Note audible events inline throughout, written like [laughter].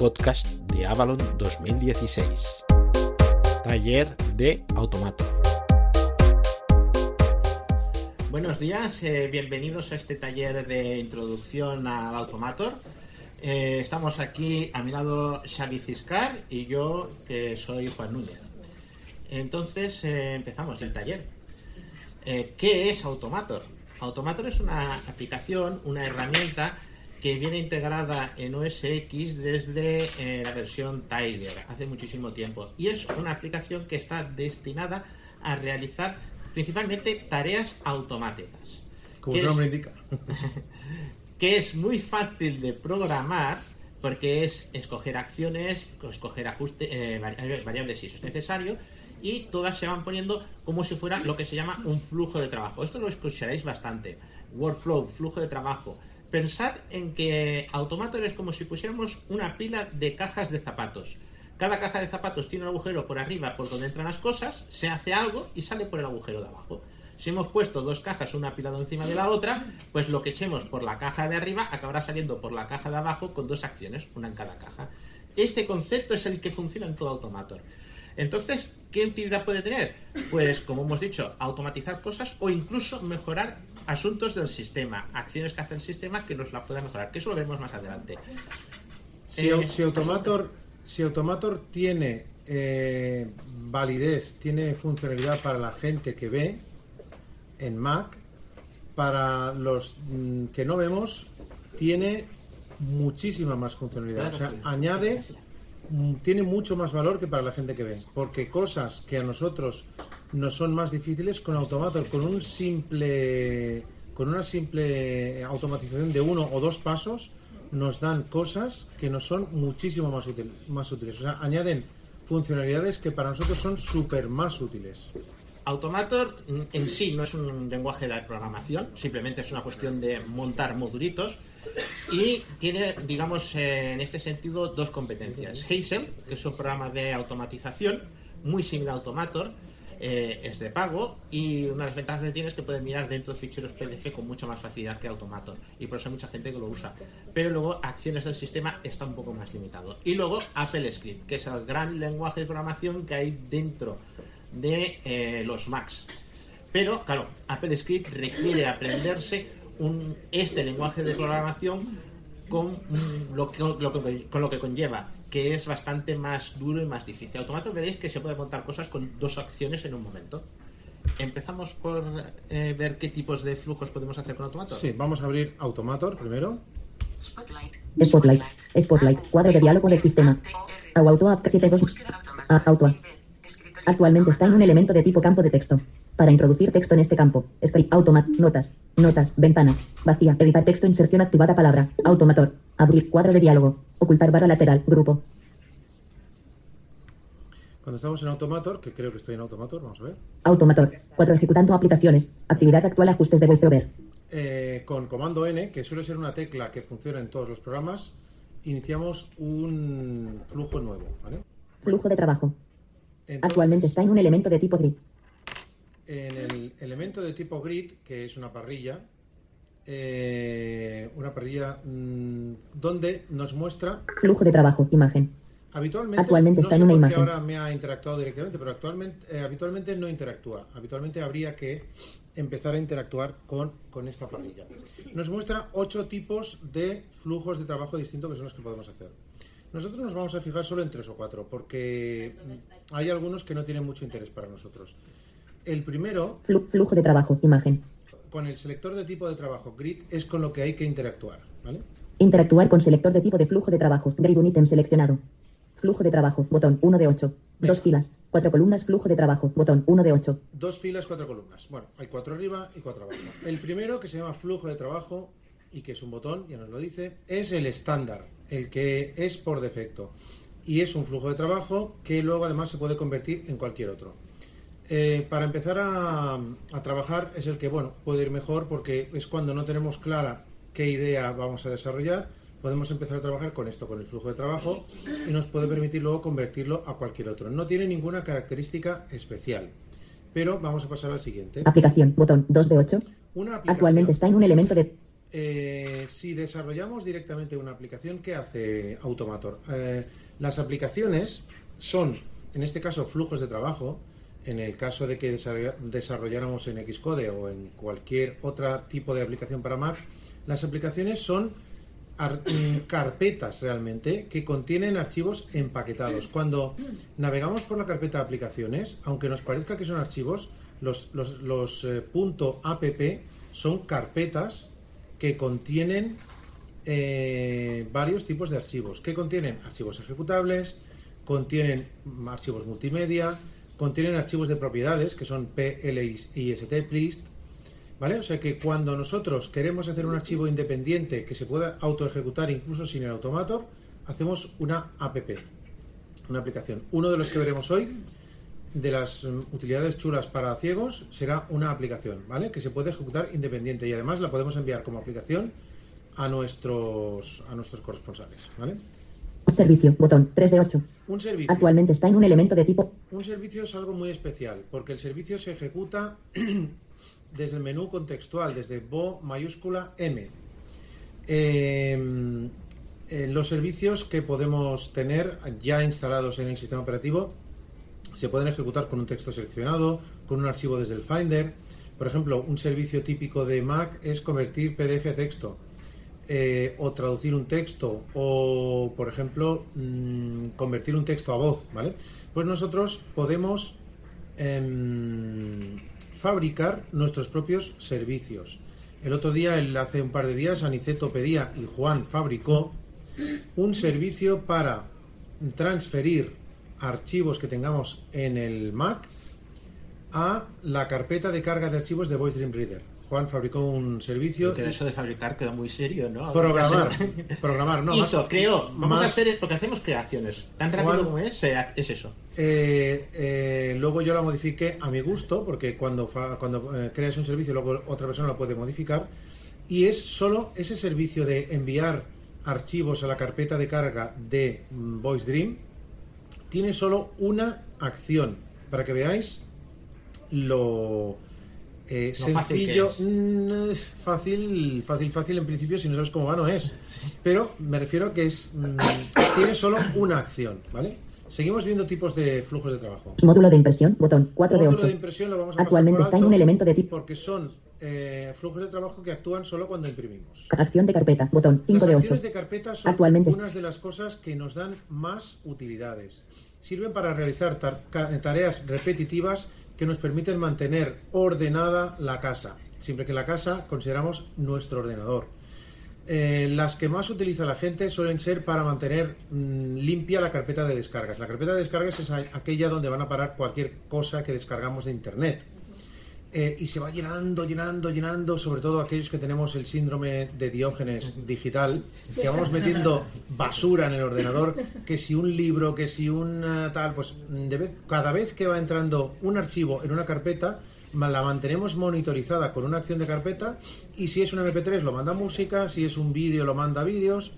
podcast de Avalon 2016. Taller de Automato. Buenos días, eh, bienvenidos a este taller de introducción al Automator. Eh, estamos aquí a mi lado Xavi Ciscar y yo que soy Juan Núñez. Entonces eh, empezamos el taller. ¿Qué es Automator? Automator es una aplicación, una herramienta que viene integrada en OS X desde eh, la versión Tiger, hace muchísimo tiempo. Y es una aplicación que está destinada a realizar principalmente tareas automáticas. Como su nombre indica. [laughs] que es muy fácil de programar porque es escoger acciones, escoger ajuste, eh, variables si eso es necesario, y todas se van poniendo como si fuera lo que se llama un flujo de trabajo. Esto lo escucharéis bastante. Workflow, flujo de trabajo. Pensad en que Automator es como si pusiéramos una pila de cajas de zapatos. Cada caja de zapatos tiene un agujero por arriba por donde entran las cosas, se hace algo y sale por el agujero de abajo. Si hemos puesto dos cajas una apilado encima de la otra, pues lo que echemos por la caja de arriba acabará saliendo por la caja de abajo con dos acciones, una en cada caja. Este concepto es el que funciona en todo Automator. Entonces, ¿qué utilidad puede tener? Pues, como hemos dicho, automatizar cosas o incluso mejorar asuntos del sistema, acciones que hace el sistema que nos la pueda mejorar, que eso lo veremos más adelante. Si, eh, Automator, si Automator tiene eh, validez, tiene funcionalidad para la gente que ve en Mac, para los mm, que no vemos, tiene muchísima más funcionalidad. o sea, añade tiene mucho más valor que para la gente que ve, porque cosas que a nosotros nos son más difíciles con Automator, con un simple con una simple automatización de uno o dos pasos nos dan cosas que nos son muchísimo más, más útiles. O sea, añaden funcionalidades que para nosotros son súper más útiles. Automator en sí no es un lenguaje de programación, simplemente es una cuestión de montar modulitos y tiene, digamos, en este sentido dos competencias. Hazel, que es un programa de automatización muy similar a Automator, eh, es de pago y una de las ventajas que tiene es que puede mirar dentro de ficheros PDF con mucha más facilidad que Automator y por eso hay mucha gente que lo usa. Pero luego acciones del sistema está un poco más limitado. Y luego Apple Script, que es el gran lenguaje de programación que hay dentro de eh, los Macs. Pero, claro, Apple Script requiere aprenderse un, este lenguaje de programación con lo, que, con lo que conlleva, que es bastante más duro y más difícil. Automato veréis que se puede montar cosas con dos acciones en un momento. Empezamos por eh, ver qué tipos de flujos podemos hacer con Automator. Sí, vamos a abrir Automator primero. Spotlight. Spotlight. Spotlight. Cuadro de diálogo del sistema. Auto 72. Auto. Actualmente está en un elemento de tipo campo de texto. Para introducir texto en este campo, script automat, notas, notas, ventana, vacía, editar texto, inserción activada palabra, automator, abrir cuadro de diálogo, ocultar barra lateral, grupo. Cuando estamos en Automator, que creo que estoy en Automator, vamos a ver. Automator, cuatro ejecutando aplicaciones, actividad actual, ajustes de VoiceOver. Eh, con comando N, que suele ser una tecla que funciona en todos los programas, iniciamos un flujo nuevo, ¿vale? Flujo de trabajo. Actualmente está en un elemento de tipo grid en el elemento de tipo grid, que es una parrilla, eh, una parrilla mm, donde nos muestra flujo de trabajo, imagen. Habitualmente, actualmente está en una imagen. ahora me ha interactuado directamente, pero actualmente, eh, habitualmente no interactúa. Habitualmente habría que empezar a interactuar con, con esta parrilla. Nos muestra ocho tipos de flujos de trabajo distintos que son los que podemos hacer. Nosotros nos vamos a fijar solo en tres o cuatro, porque hay algunos que no tienen mucho interés para nosotros. El primero... Flujo de trabajo, imagen. Con el selector de tipo de trabajo, grid, es con lo que hay que interactuar, ¿vale? Interactuar con selector de tipo de flujo de trabajo, grid un ítem seleccionado. Flujo de trabajo, botón 1 de 8. Dos filas, cuatro columnas, flujo de trabajo, botón 1 de 8. Dos filas, cuatro columnas. Bueno, hay cuatro arriba y cuatro abajo. El primero, que se llama flujo de trabajo y que es un botón, ya nos lo dice, es el estándar, el que es por defecto. Y es un flujo de trabajo que luego además se puede convertir en cualquier otro. Eh, para empezar a, trabajar es el que bueno puede ir mejor porque es cuando no tenemos clara qué idea vamos a desarrollar podemos empezar a trabajar con esto con el flujo de trabajo y nos puede permitir luego convertirlo a cualquier otro no tiene ninguna característica especial pero vamos a pasar al siguiente aplicación botón 2 de 8 Actualmente está en un elemento de eh, si desarrollamos directamente una aplicación, ¿qué hace Automator? Eh, las aplicaciones son, en este caso, flujos de trabajo. En el caso de que desarrolláramos en Xcode o en cualquier otro tipo de aplicación para Mac, las aplicaciones son [clears throat] carpetas realmente que contienen archivos empaquetados. Cuando navegamos por la carpeta de aplicaciones, aunque nos parezca que son archivos, los, los, eh, .app son carpetas que contienen eh, varios tipos de archivos. que contienen? Archivos ejecutables, contienen archivos multimedia, contienen archivos de propiedades, que son PLIST, pleased, ¿vale? O sea que cuando nosotros queremos hacer un archivo independiente que se pueda autoejecutar incluso sin el automator, hacemos una app, una aplicación. Uno de los que veremos hoy de las mm, utilidades chulas para ciegos será una aplicación, ¿vale? Que se puede ejecutar independiente y además la podemos enviar como aplicación a nuestros a nuestros corresponsales, ¿vale? Un servicio, botón 3 de 8. Un servicio. Actualmente está en un elemento de tipo. Un servicio es algo muy especial porque el servicio se ejecuta [clears throat] desde el menú contextual, desde bo mayúscula M. Em, eh, los servicios que podemos tener ya instalados en el sistema operativo se pueden ejecutar con un texto seleccionado, con un archivo desde el Finder. Por ejemplo, un servicio típico de Mac es convertir PDF a texto eh, o traducir un texto o, por ejemplo, mm, convertir un texto a voz, ¿vale? Pues nosotros podemos em, fabricar nuestros propios servicios. El otro día, hace un par de días, Aniceto pedía y Juan fabricó un servicio para transferir archivos que tengamos en el Mac a la carpeta de carga de archivos de Voice Dream Reader. Juan fabricó un servicio. Que eso de fabricar quedó muy serio, ¿no? Programar. [laughs] programar, no. Hizo, creo. Vamos a hacer. Porque hacemos creaciones. Tan rápido como es, es eso. Eh, eh, luego yo la modifiqué a mi gusto, porque cuando, cuando eh, creas un servicio, luego otra persona lo puede modificar. Y es solo ese servicio de enviar archivos a la carpeta de carga de mm, Voice Dream tiene solo una acción, para que veáis lo eh, sencillo, mm, fácil, fácil, fácil en principio, si no sabes cómo va no es. Pero me refiero a que es mm, [coughs] tiene solo una acción, ¿vale? Seguimos viendo tipos de flujos de trabajo. Módulo de impresión, botón 4 de 8. de impresión lo vamos a Actualmente está en un elemento de tipo. Porque son eh, flujos de trabajo que actúan solo cuando imprimimos. Acción de carpeta, botón 5 de 8. de carpeta son Actualmente. unas de las cosas que nos dan más utilidades sirven para realizar tareas repetitivas que nos permiten mantener ordenada la casa, siempre que la casa consideramos nuestro ordenador. Eh, las que más utiliza la gente suelen ser para mantener mm, limpia la carpeta de descargas. La carpeta de descargas es aquella donde van a parar cualquier cosa que descargamos de Internet. Eh, y se va llenando, llenando, llenando, sobre todo aquellos que tenemos el síndrome de Diógenes digital, que vamos metiendo basura en el ordenador, que si un libro, que si un tal, pues de vez, cada vez que va entrando un archivo en una carpeta, la mantenemos monitorizada con una acción de carpeta y si es un MP3 lo manda música, si es un vídeo lo manda vídeos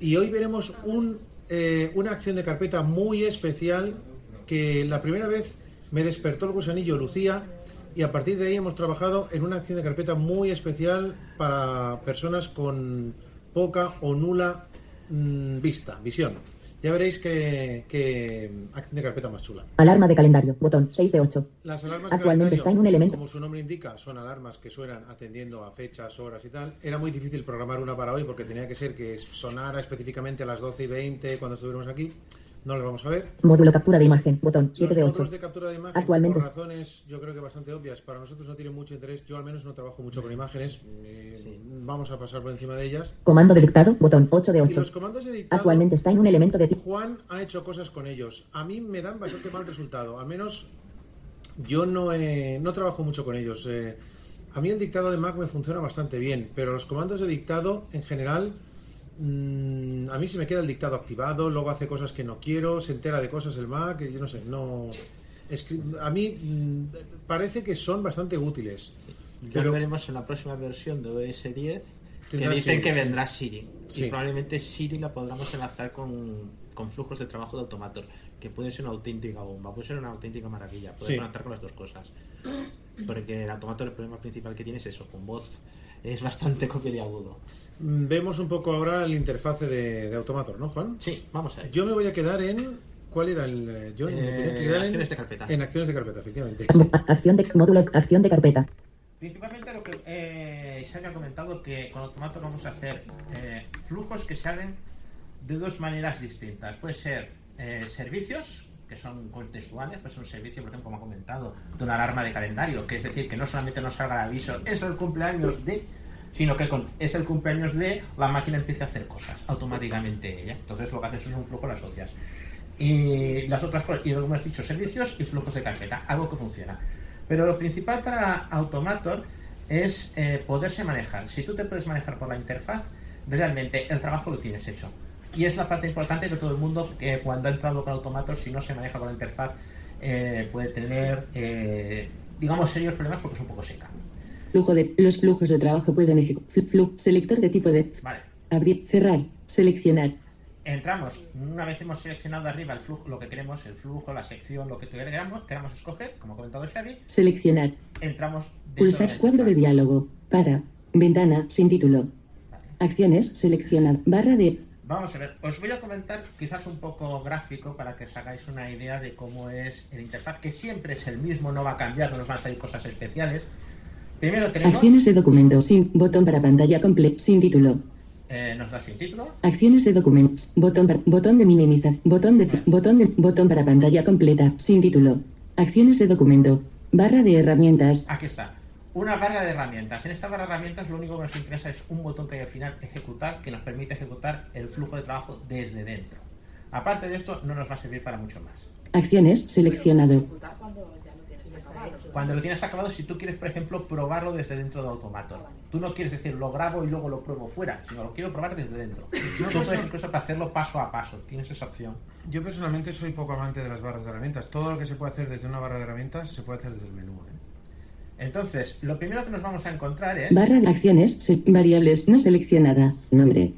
y hoy veremos un, eh, una acción de carpeta muy especial que la primera vez me despertó el gusanillo Lucía y a partir de ahí hemos trabajado en una acción de carpeta muy especial para personas con poca o nula mm, vista, visión. Ya veréis qué, acción de carpeta más chula. Alarma de calendario, botón 6 de 8. Las alarmas Actualmente está en un elemento. Como su nombre indica, son alarmas que suenan atendiendo a fechas, horas y tal. Era muy difícil programar una para hoy porque tenía que ser que sonara específicamente a las 12 y 20 cuando estuviéramos aquí. No lo vamos a ver. Módulo captura de imagen, botón 7 de 8. de captura de imagen, Actualmente. por razones yo creo que bastante obvias, para nosotros no tiene mucho interés. Yo al menos no trabajo mucho con imágenes. Eh, vamos a pasar por encima de ellas. Comando de dictado, botón 8 de 8. Y los comandos de dictado, Actualmente está en un elemento de tipo. Juan ha hecho cosas con ellos. A mí me dan bastante mal resultado. Al menos yo no, no trabajo mucho con ellos. Eh, a mí el dictado de Mac me funciona bastante bien, pero los comandos de dictado en general Mm, a mí se me queda el dictado activado, luego hace cosas que no quiero, se entera de cosas el Mac, yo no sé, no... A mí mm, parece que son bastante útiles. Ya lo veremos en la próxima versión de OS 10, que dicen que vendrá Siri. Y probablemente Siri la podamos enlazar con, flujos de trabajo de Automator, que puede ser una auténtica bomba, puede ser una auténtica maravilla, puede conectar con las dos cosas. Porque el Automator el problema principal que tiene es eso, con voz es bastante [laughs] copia de agudo. Vemos un poco ahora el interfase de, de Automator, ¿no, Juan? Sí, vamos a ver. Yo me voy a quedar en. ¿Cuál era el. eh, Yo me Eh, tenía que quedar en- acciones de carpeta. En acciones de carpeta, efectivamente. Acción de módulo, acción de carpeta. Principalmente lo que eh, se había comentado que con Automator vamos a hacer eh, flujos que se hagan de dos maneras distintas. Puede ser eh, servicios, que son contextuales, pues un servicio, por ejemplo, como ha comentado, de una alarma de calendario, que es decir, que no solamente nos salga el aviso, es el cumpleaños de, sino que con, es el cumpleaños de, la máquina empieza a hacer cosas automáticamente ella. Entonces lo que haces es un flujo, las asocias. Y las otras cosas, y lo hemos dicho, servicios y flujos de carpeta, algo que funciona. Pero lo principal para Automator es eh, poderse manejar. Si tú te puedes manejar por la interfaz, realmente el trabajo lo tienes hecho. Y es la parte importante que todo el mundo, eh, cuando ha entrado con Automator, si no se maneja con la interfaz, eh, puede tener, eh, digamos, serios problemas porque es un poco seca. Flujo de. Los flujos de trabajo pueden ejecutar. Selector de tipo de. Vale. Abrir. Cerrar. Seleccionar. Entramos, una vez hemos seleccionado arriba el flujo, lo que queremos, el flujo, la sección, lo que queramos, queramos escoger, como ha comentado Xavi, Seleccionar. entramos Pulsar de cuadro de diálogo. Para. Ventana sin título. Vale. Acciones. Seleccionar. Barra de. Vamos a ver, os voy a comentar quizás un poco gráfico para que os hagáis una idea de cómo es el interfaz, que siempre es el mismo, no va a cambiar, no nos van a salir cosas especiales. Primero tenemos, Acciones de documento. Sin. Botón para pantalla completa. Sin título. eh, nos da sin título, Acciones de documentos. Botón, para- botón de minimización. Botón de, botón de, botón para pantalla completa. Sin título. Acciones de documento. Barra de herramientas. aquí está, una barra de herramientas. En esta barra de herramientas lo único que nos interesa es un botón que hay al final, ejecutar, que nos permite ejecutar el flujo de trabajo desde dentro. Aparte de esto, no nos va a servir para mucho más. Acciones seleccionado. Cuando lo tienes acabado, si tú quieres, por ejemplo, probarlo desde dentro de Automator. Tú no quieres decir, lo grabo y luego lo pruebo fuera, sino lo quiero probar desde dentro. Tú puedes incluso para hacerlo paso a paso. Tienes esa opción. Yo personalmente soy poco amante de las barras de herramientas. Todo lo que se puede hacer desde una barra de herramientas se puede hacer desde el menú. ¿eh? Entonces, lo primero que nos vamos a encontrar es... Barra de acciones. variables no seleccionada. Nombre.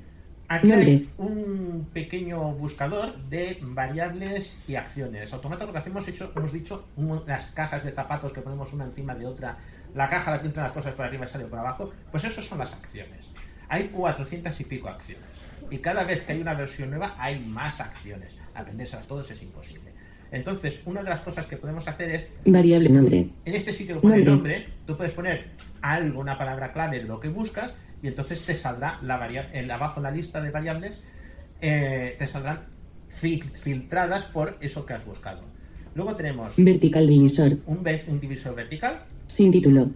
Aquí hay un pequeño buscador de variables y acciones. Automático lo que hacemos, hecho, hemos dicho, las cajas de zapatos que ponemos una encima de otra, la caja la que entran las cosas por arriba y sale por abajo, pues eso son las acciones. Hay 400 y pico acciones. Y cada vez que hay una versión nueva hay más acciones. Aprendérselas todas es imposible. Entonces, una de las cosas que podemos hacer es Variable nombre. en este sitio que pone Nombre. nombre, tú puedes poner algo, una palabra clave de lo que buscas, y entonces te saldrá la variable, abajo en la lista de variables, eh, te saldrán fil- filtradas por eso que has buscado. Luego tenemos Vertical divisor. un, ve- un divisor vertical Sin título.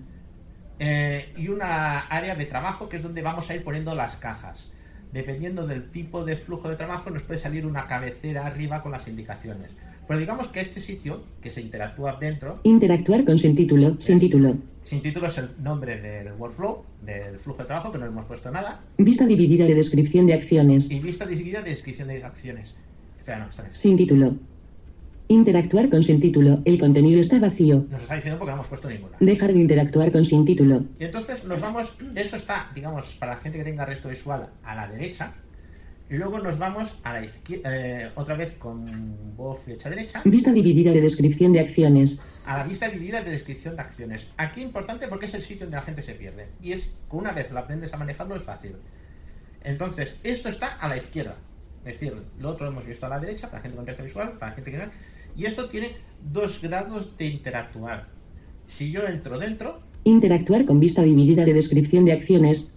eh, y una área de trabajo que es donde vamos a ir poniendo las cajas. Dependiendo del tipo de flujo de trabajo, nos puede salir una cabecera arriba con las indicaciones. Pero digamos que este sitio, que se interactúa dentro, Interactuar con sin título. Sin título. Sin título es el nombre del workflow, del flujo de trabajo, que no le hemos puesto nada. Vista dividida de descripción de acciones. Y vista dividida de descripción de acciones. Espera, no. Sin título. Interactuar con sin título. El contenido está vacío. Nos está diciendo porque no hemos puesto ninguna. Dejar de interactuar con sin título. Y entonces nos vamos, eso está, digamos, para la gente que tenga resto visual, a la derecha. Y luego nos vamos a la izquierda, otra vez con voz flecha derecha, Vista dividida de descripción de acciones. a la vista dividida de descripción de acciones. Aquí importante porque es el sitio donde la gente se pierde. Y es que una vez lo aprendes a manejarlo es fácil. Entonces, esto está a la izquierda. Es decir, lo otro lo hemos visto a la derecha, para la gente con resto visual, para la gente que no. Y esto tiene dos grados de interactuar. Si yo entro dentro, Interactuar con vista dividida de descripción de acciones.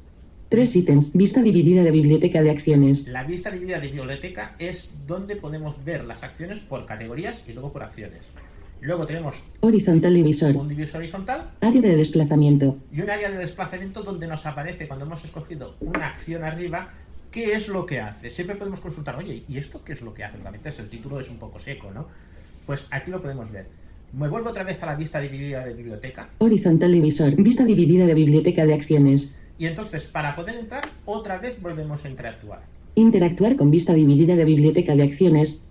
Tres ítems. Vista dividida de biblioteca de acciones. la vista dividida de biblioteca es donde podemos ver las acciones por categorías y luego por acciones. Luego tenemos Horizontal divisor. un divisor horizontal Área de desplazamiento. y un área de desplazamiento donde nos aparece cuando hemos escogido una acción arriba qué es lo que hace. Siempre podemos consultar, oye, ¿y esto qué es lo que hace? Porque a veces el título es un poco seco, ¿no? Pues aquí lo podemos ver. Me vuelvo otra vez a la vista dividida de biblioteca Horizontal divisor. Vista dividida de biblioteca de acciones. Y entonces para poder entrar otra vez volvemos a interactuar. Interactuar con vista dividida de biblioteca de acciones.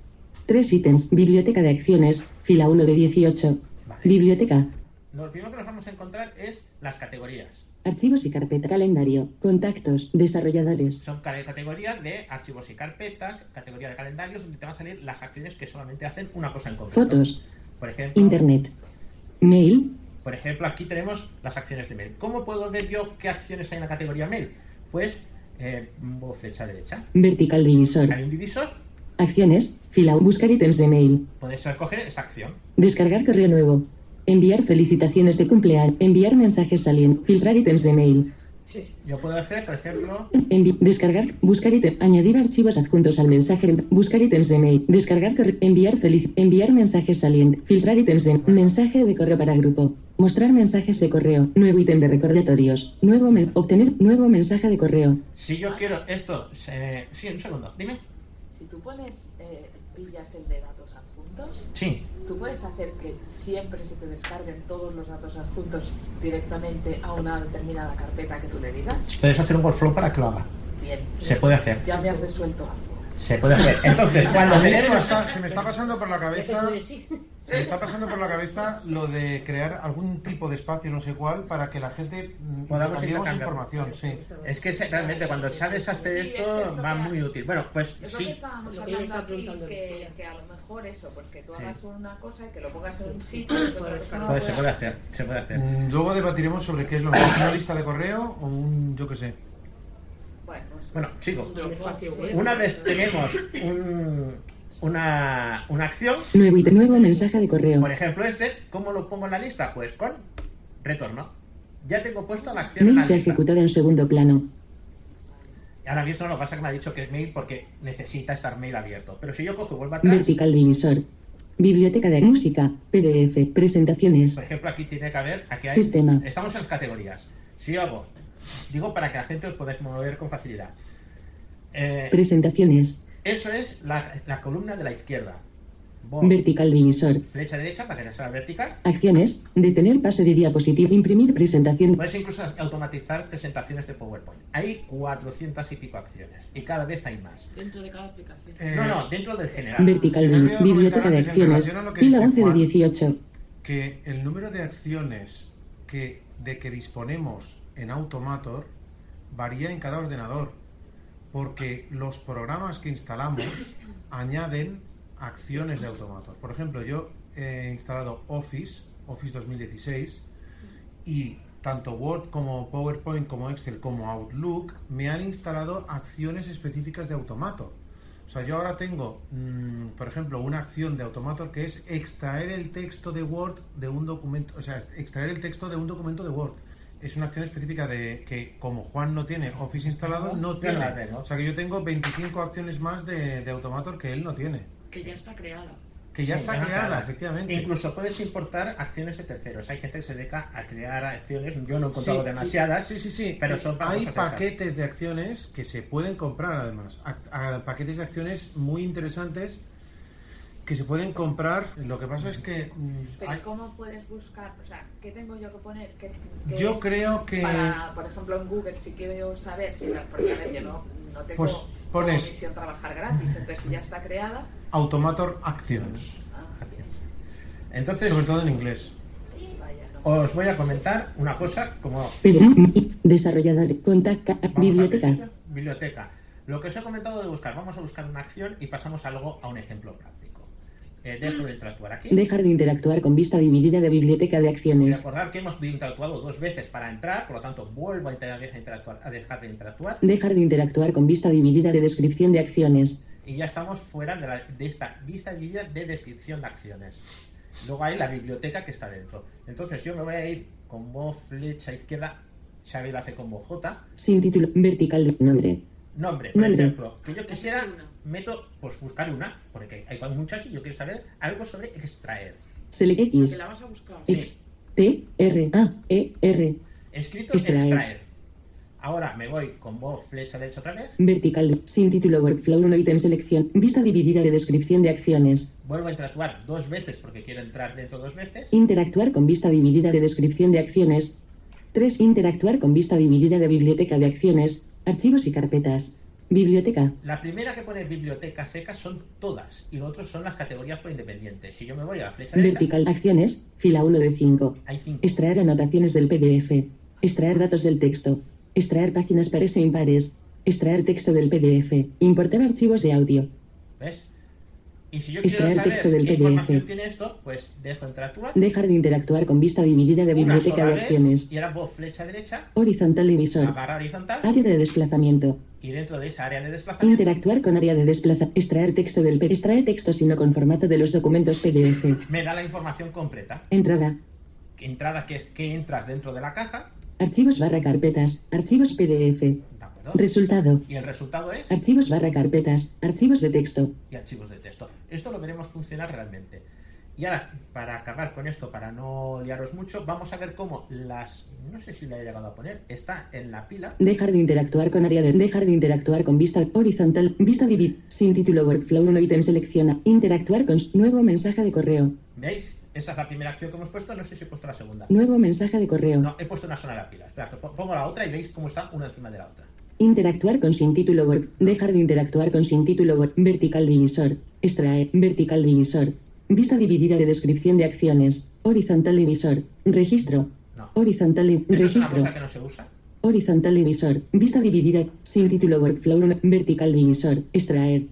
Tres ítems. Biblioteca de acciones. Fila 1 de 18. Vale. Biblioteca. Lo primero que nos vamos a encontrar es las categorías. Archivos y carpeta. Calendario. Contactos. Desarrolladores. Son ca- categorías de archivos y carpetas, categoría de calendarios, donde te van a salir las acciones que solamente hacen una cosa en concreto. Fotos. Por ejemplo, Internet. Mail. Por ejemplo, aquí tenemos las acciones de mail. ¿Cómo puedo ver yo qué acciones hay en la categoría mail? Pues, eh, flecha derecha. Vertical divisor. Hay un divisor. Acciones. Fila. Buscar ítems de mail. Puedes escoger esa acción. Descargar correo nuevo. Enviar felicitaciones de cumpleaños. Enviar mensajes salientes. Filtrar ítems de mail. Yo puedo hacer, por ejemplo, Envi- descargar, buscar ítem, añadir archivos adjuntos al mensaje, buscar ítems de mail, descargar, enviar feliz, enviar mensajes saliente, filtrar ítems de mensaje de correo para grupo, mostrar mensajes de correo, nuevo ítem de recordatorios, nuevo obtener nuevo mensaje de correo, si yo quiero esto... se- Sí, un segundo, dime. Si tú pones, eh, pillas el de datos adjuntos, Sí, tú puedes hacer que siempre se te descarguen todos los datos adjuntos directamente a una determinada carpeta que tú le digas. puedes hacer un workflow para que lo haga. Bien. Se puede hacer. Ya me has resuelto algo. Se puede hacer. Entonces, cuando A mí se me, tenemos... está, se me está pasando por la cabeza se me está pasando por la cabeza lo de crear algún tipo de espacio no sé cuál para que la gente mm, Podamos información sí Es que realmente cuando sabes hacer Sí, esto es lo va muy útil. Bueno, pues Es que sí. estábamos Lo que yo hablando aquí, que, que a lo mejor eso, pues que tú Sí. hagas una cosa y que lo pongas en un sitio y persona Pues se puede hacer, se puede hacer. Mm, luego debatiremos sobre qué es lo mejor una lista de correo o un yo qué sé Bueno, sigo. Web. Una vez tenemos un- una, una acción, nuevo mensaje de correo, por ejemplo este, ¿cómo lo pongo en la lista? Pues con retorno. Ya tengo puesto la acción en mail la se ha lista. ejecutado en segundo plano, Ahora mismo lo que pasa es que me ha dicho que es mail porque necesita estar mail abierto. Pero si yo cojo y vuelvo atrás, vertical divisor, biblioteca de música, PDF, presentaciones, por ejemplo, aquí tiene que haber, aquí hay, Sistema. estamos en las categorías. Si yo hago, digo para que la gente os podáis mover con facilidad. Eh, presentaciones, eso es la, la columna de la izquierda. Bo- vertical divisor, flecha derecha para que sea vertical. acciones, detener pase de diapositiva, imprimir presentación, Puedes incluso automatizar presentaciones de PowerPoint. Hay 400 y pico acciones y cada vez hay más. Dentro de cada aplicación. Eh, No, no, dentro del general. vertical comentar biblioteca de acciones, relación a lo que fila dice 11 de Juan. 18, que el número de acciones que, de que disponemos en Automator varía en cada ordenador, porque los programas que instalamos [coughs] añaden acciones de Automator. Por ejemplo, yo he instalado Office, Office 2016, y tanto Word como PowerPoint, como Excel, como Outlook me han instalado acciones específicas de Automator. O sea, yo ahora tengo, mm, por ejemplo, una acción de Automator que es extraer el texto de Word de un documento, o sea, extraer el texto de un documento de Word. Es una acción específica de que, como Juan no tiene Office instalado, no tiene. O sea, que yo tengo 25 acciones más de, de Automator que él no tiene. Que ya está creada. Que ya Sí, está creada, efectivamente. Incluso puedes importar acciones de terceros. Hay gente que se dedica a crear acciones. Yo no he encontrado Sí, demasiadas. Sí, sí, sí. Pero son Hay paquetes de acciones que se pueden comprar además. A- a- paquetes de acciones muy interesantes que se pueden comprar. Lo que pasa es que mm, Pero hay- ¿cómo puedes buscar? O sea, ¿qué tengo yo que poner? ¿Qué- qué yo creo que Para, por ejemplo, en Google, si quiero saber si la, porque a ver, yo no, no tengo Pues pones- trabajar gratis, entonces si ya está creada, Automator Actions, ah, Entonces, sobre todo en inglés. vaya, no. os voy a comentar una cosa como desarrollador, contacta, biblioteca. Biblioteca. Lo que os he comentado de buscar, vamos a buscar una acción y pasamos a luego a un ejemplo práctico. Eh, dejo de interactuar aquí. dejar de interactuar con vista dividida de biblioteca de acciones, Recordar que hemos interactuado dos veces para entrar, por lo tanto vuelvo a, inter- a interactuar, a dejar de interactuar dejar de interactuar con vista dividida de descripción de acciones, y ya estamos fuera de, la- de esta vista dividida de descripción de acciones. Luego hay la biblioteca que está dentro. Entonces yo me voy a ir con voz flecha izquierda, Xavi lo hace con voz J, sin título, vertical de nombre, Nombre, por Nombre. ejemplo, que yo quisiera. Meto, pues buscar una, porque hay muchas y yo quiero saber algo sobre extraer. select X, la vas a buscar. X, T, R, A, E, R, Escrito Extraer. extraer. Ahora me voy con voz flecha derecha otra vez, vertical, sin título workflow, no ítem selección, vista dividida de descripción de acciones, vuelvo a interactuar dos veces porque quiero entrar dentro dos veces. interactuar con vista dividida de descripción de acciones, 3. Interactuar con vista dividida de biblioteca de acciones, archivos y carpetas, biblioteca, La primera que pone biblioteca seca son todas y lo otro son las categorías por independiente. Si yo me voy a la flecha derecha, vertical, acciones, fila 1 de 5, hay cinco. extraer anotaciones del PDF, extraer datos del texto, extraer páginas pares e impares, extraer texto del PDF, importar archivos de audio, ¿Ves? Y si yo quiero saber texto del qué información tiene esto, pues dejo interactuar. Dejar de interactuar con vista dividida de biblioteca de acciones. Y ahora puedo flecha derecha, Horizontal divisor. agarrar horizontal Área de desplazamiento. y dentro de esa área de desplazamiento Interactuar con área de desplazamiento. Extraer texto del PDF. Extraer texto sino con formato de los documentos PDF. me da la información completa. Entrada. Entrada que es que entras dentro de la caja, Archivos barra carpetas. Archivos PDF. Resultado. Y el resultado es Archivos barra carpetas. Archivos de texto. y archivos de texto. Esto lo veremos funcionar realmente. Y ahora, para acabar con esto, para no liaros mucho, vamos a ver cómo las... No sé si le he llegado a poner. Está en la pila. Dejar de interactuar con área de dejar de interactuar con vista horizontal, vista divid, sin título workflow 1 ítem selecciona, interactuar con nuevo mensaje de correo, ¿Veis? Esa es la primera acción que hemos puesto. No sé si he puesto la segunda. nuevo mensaje de correo, No, he puesto una sola en la pila. Espera, pongo la otra y veis cómo está una encima de la otra. Interactuar con sin título work, dejar de interactuar con sin título work, vertical divisor, extraer, vertical divisor, vista dividida de descripción de acciones, horizontal divisor, registro, No. horizontal di- Eso es una registro, cosa que no se usa. horizontal divisor, vista dividida, sin título workflow, vertical divisor, extraer,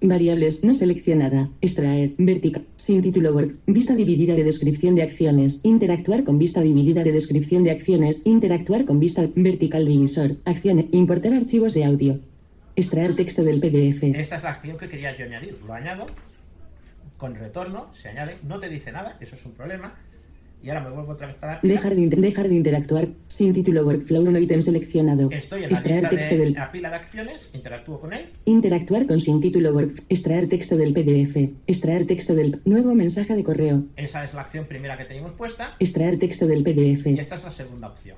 Variables no seleccionada. Extraer. Vertical. Sin título work. Vista dividida de descripción de acciones. Interactuar con vista dividida de descripción de acciones. Interactuar con vista vertical divisor. Acciones. Importar archivos de audio. Extraer texto del PDF. Esta es la acción que quería yo añadir. Lo añado. Con retorno se añade. No te dice nada. Eso es un problema. Y ahora me vuelvo otra vez para la pila. Dejar de, dejar de interactuar. Sin título workflow 1 ítem seleccionado. Estoy en la Extraer lista texto de del. la pila de acciones. Interactúo con él. Interactuar con sin título work. Extraer texto del PDF. Extraer texto del. Nuevo mensaje de correo. Esa es la acción primera que teníamos puesta. Extraer texto del Y PDF. esta es la segunda opción.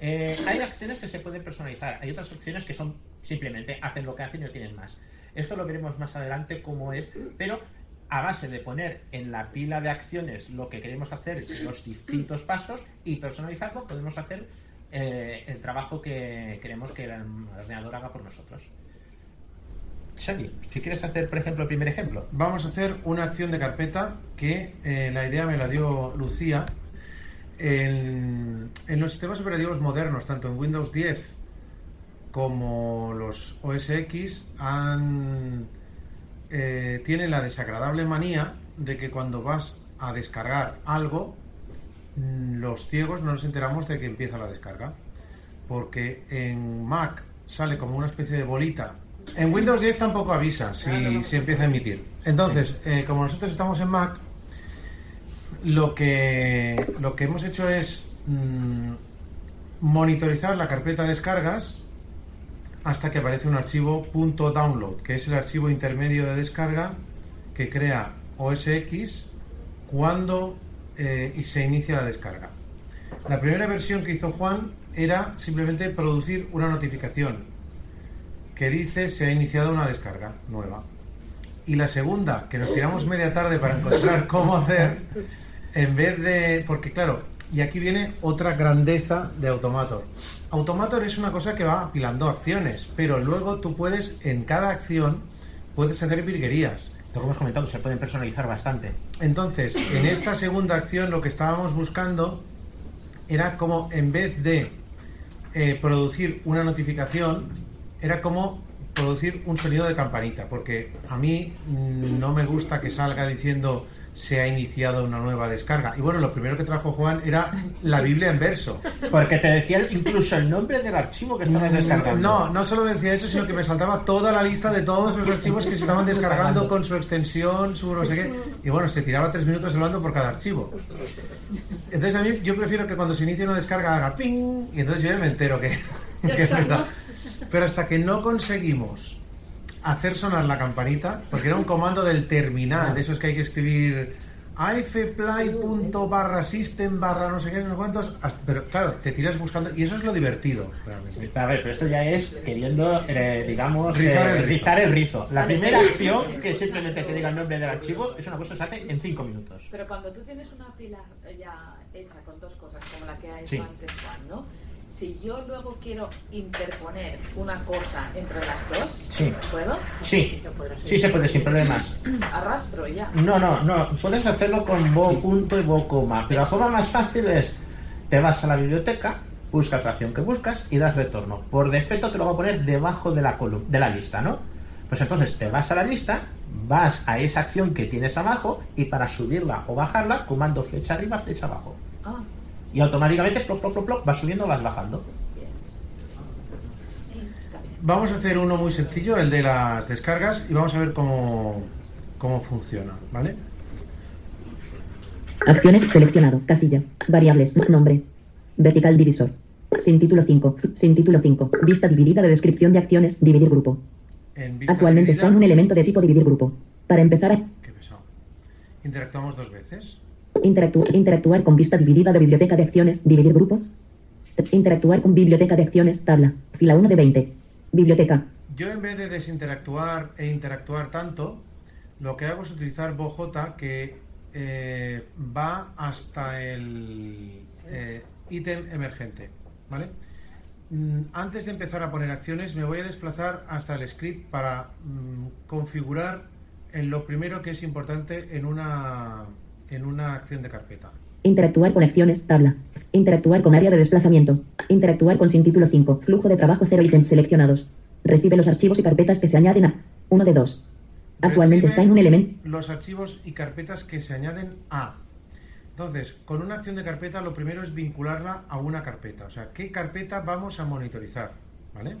Eh, hay acciones que se pueden personalizar, hay otras opciones que son simplemente hacen lo que hacen y no tienen más. Esto lo veremos más adelante cómo es, pero a base de poner en la pila de acciones lo que queremos hacer, los distintos pasos y personalizarlo, podemos hacer eh, el trabajo que queremos que el ordenador haga por nosotros. Xavi, si quieres hacer, por ejemplo, el primer ejemplo. Vamos a hacer una acción de carpeta que eh, la idea me la dio Lucía. En, en los sistemas operativos modernos, tanto en Windows 10 como los OS X, han, eh, tienen la desagradable manía de que cuando vas a descargar algo, mm, los ciegos no nos enteramos de que empieza la descarga. Porque en Mac sale como una especie de bolita. En Windows 10 tampoco avisa si, si empieza a emitir. Entonces, eh, como nosotros estamos en Mac, lo que, lo que hemos hecho es mm, monitorizar la carpeta de descargas hasta que aparece un archivo .download, que es el archivo intermedio de descarga que crea OS X cuando eh, se inicia la descarga. La primera versión que hizo Juan era simplemente producir una notificación que dice se ha iniciado una descarga nueva. Y la segunda, que nos tiramos media tarde para encontrar [laughs] cómo hacer, en vez de... Porque claro, y aquí viene otra grandeza de Automator. Automator es una cosa que va apilando acciones, pero luego tú puedes, en cada acción, puedes hacer virguerías. Lo que hemos comentado, se pueden personalizar bastante. Entonces, en esta segunda acción lo que estábamos buscando era como en vez de eh, producir una notificación, era como producir un sonido de campanita, porque a mí mm, no me gusta que salga diciendo se ha iniciado una nueva descarga. Y bueno, lo primero que trajo Juan era la Biblia en verso. Porque te decía incluso el nombre del archivo que estabas descargando. No, no solo me decía eso, sino que me saltaba toda la lista de todos los archivos que se estaban descargando con su extensión, su no sé qué. Y bueno, se tiraba tres minutos hablando por cada archivo. Entonces a mí yo prefiero que cuando se inicie una descarga haga ping y entonces yo ya me entero que, que es verdad. Pero hasta que no conseguimos hacer sonar la campanita, porque era un comando del terminal, de esos que hay que escribir afplay barra system barra no sé qué, no sé cuántos, pero claro, te tiras buscando y eso es lo divertido. realmente. A ver, pero esto ya es queriendo, eh, digamos, Rizar eh, el rizo. rizar el rizo. La primera acción, que simplemente te diga el nombre del archivo, es una cosa que se hace en 5 minutos. Pero cuando tú tienes una pila ya hecha con dos cosas, como la que ha hecho Sí. antes Juan, ¿no? Si yo luego quiero interponer una cosa entre las dos, Sí. ¿puedo? Sí, sí se puede sin problemas. Arrastro y ya. No, no, no, puedes hacerlo con bo punto y bo coma, pero la forma más fácil es, te vas a la biblioteca, buscas la acción que buscas y das retorno. Por defecto te lo va a poner debajo de la columna, de la lista, ¿no? Pues entonces te vas a la lista, vas a esa acción que tienes abajo y para subirla o bajarla, comando flecha arriba, flecha abajo. Y automáticamente, plop, plop, plop, plop, vas subiendo, vas bajando. Vamos a hacer uno muy sencillo, el de las descargas, y vamos a ver cómo, cómo funciona, ¿vale? Acciones seleccionado. Casilla. Variables. Nombre. Vertical divisor. Sin título 5. Sin título 5. Vista dividida de descripción de acciones. Dividir grupo. En vista Actualmente dividida- está en un elemento de tipo dividir grupo. Para empezar a Qué pesado. Interactuamos dos veces. Interactu- interactuar con vista dividida de biblioteca de acciones. Dividir grupo. Interactuar con biblioteca de acciones. Tabla. Fila 1 de 20. Biblioteca. Yo en vez de desinteractuar e interactuar tanto, lo que hago es utilizar BoJ que eh, va hasta el eh, ítem emergente, ¿vale? Mm, Antes de empezar a poner acciones, me voy a desplazar hasta el script para mm, configurar en lo primero que es importante en una, en una acción de carpeta. Interactuar con acciones. Tabla. Interactuar con área de desplazamiento. Interactuar con sin título 5. Flujo de trabajo 0 ítems seleccionados. Recibe los archivos y carpetas que se añaden a 1 de 2. Actualmente Recibe está en un elemento. Los archivos y carpetas que se añaden a. Entonces, con una acción de carpeta, lo primero es vincularla a una carpeta. O sea, ¿qué carpeta vamos a monitorizar? ¿Vale?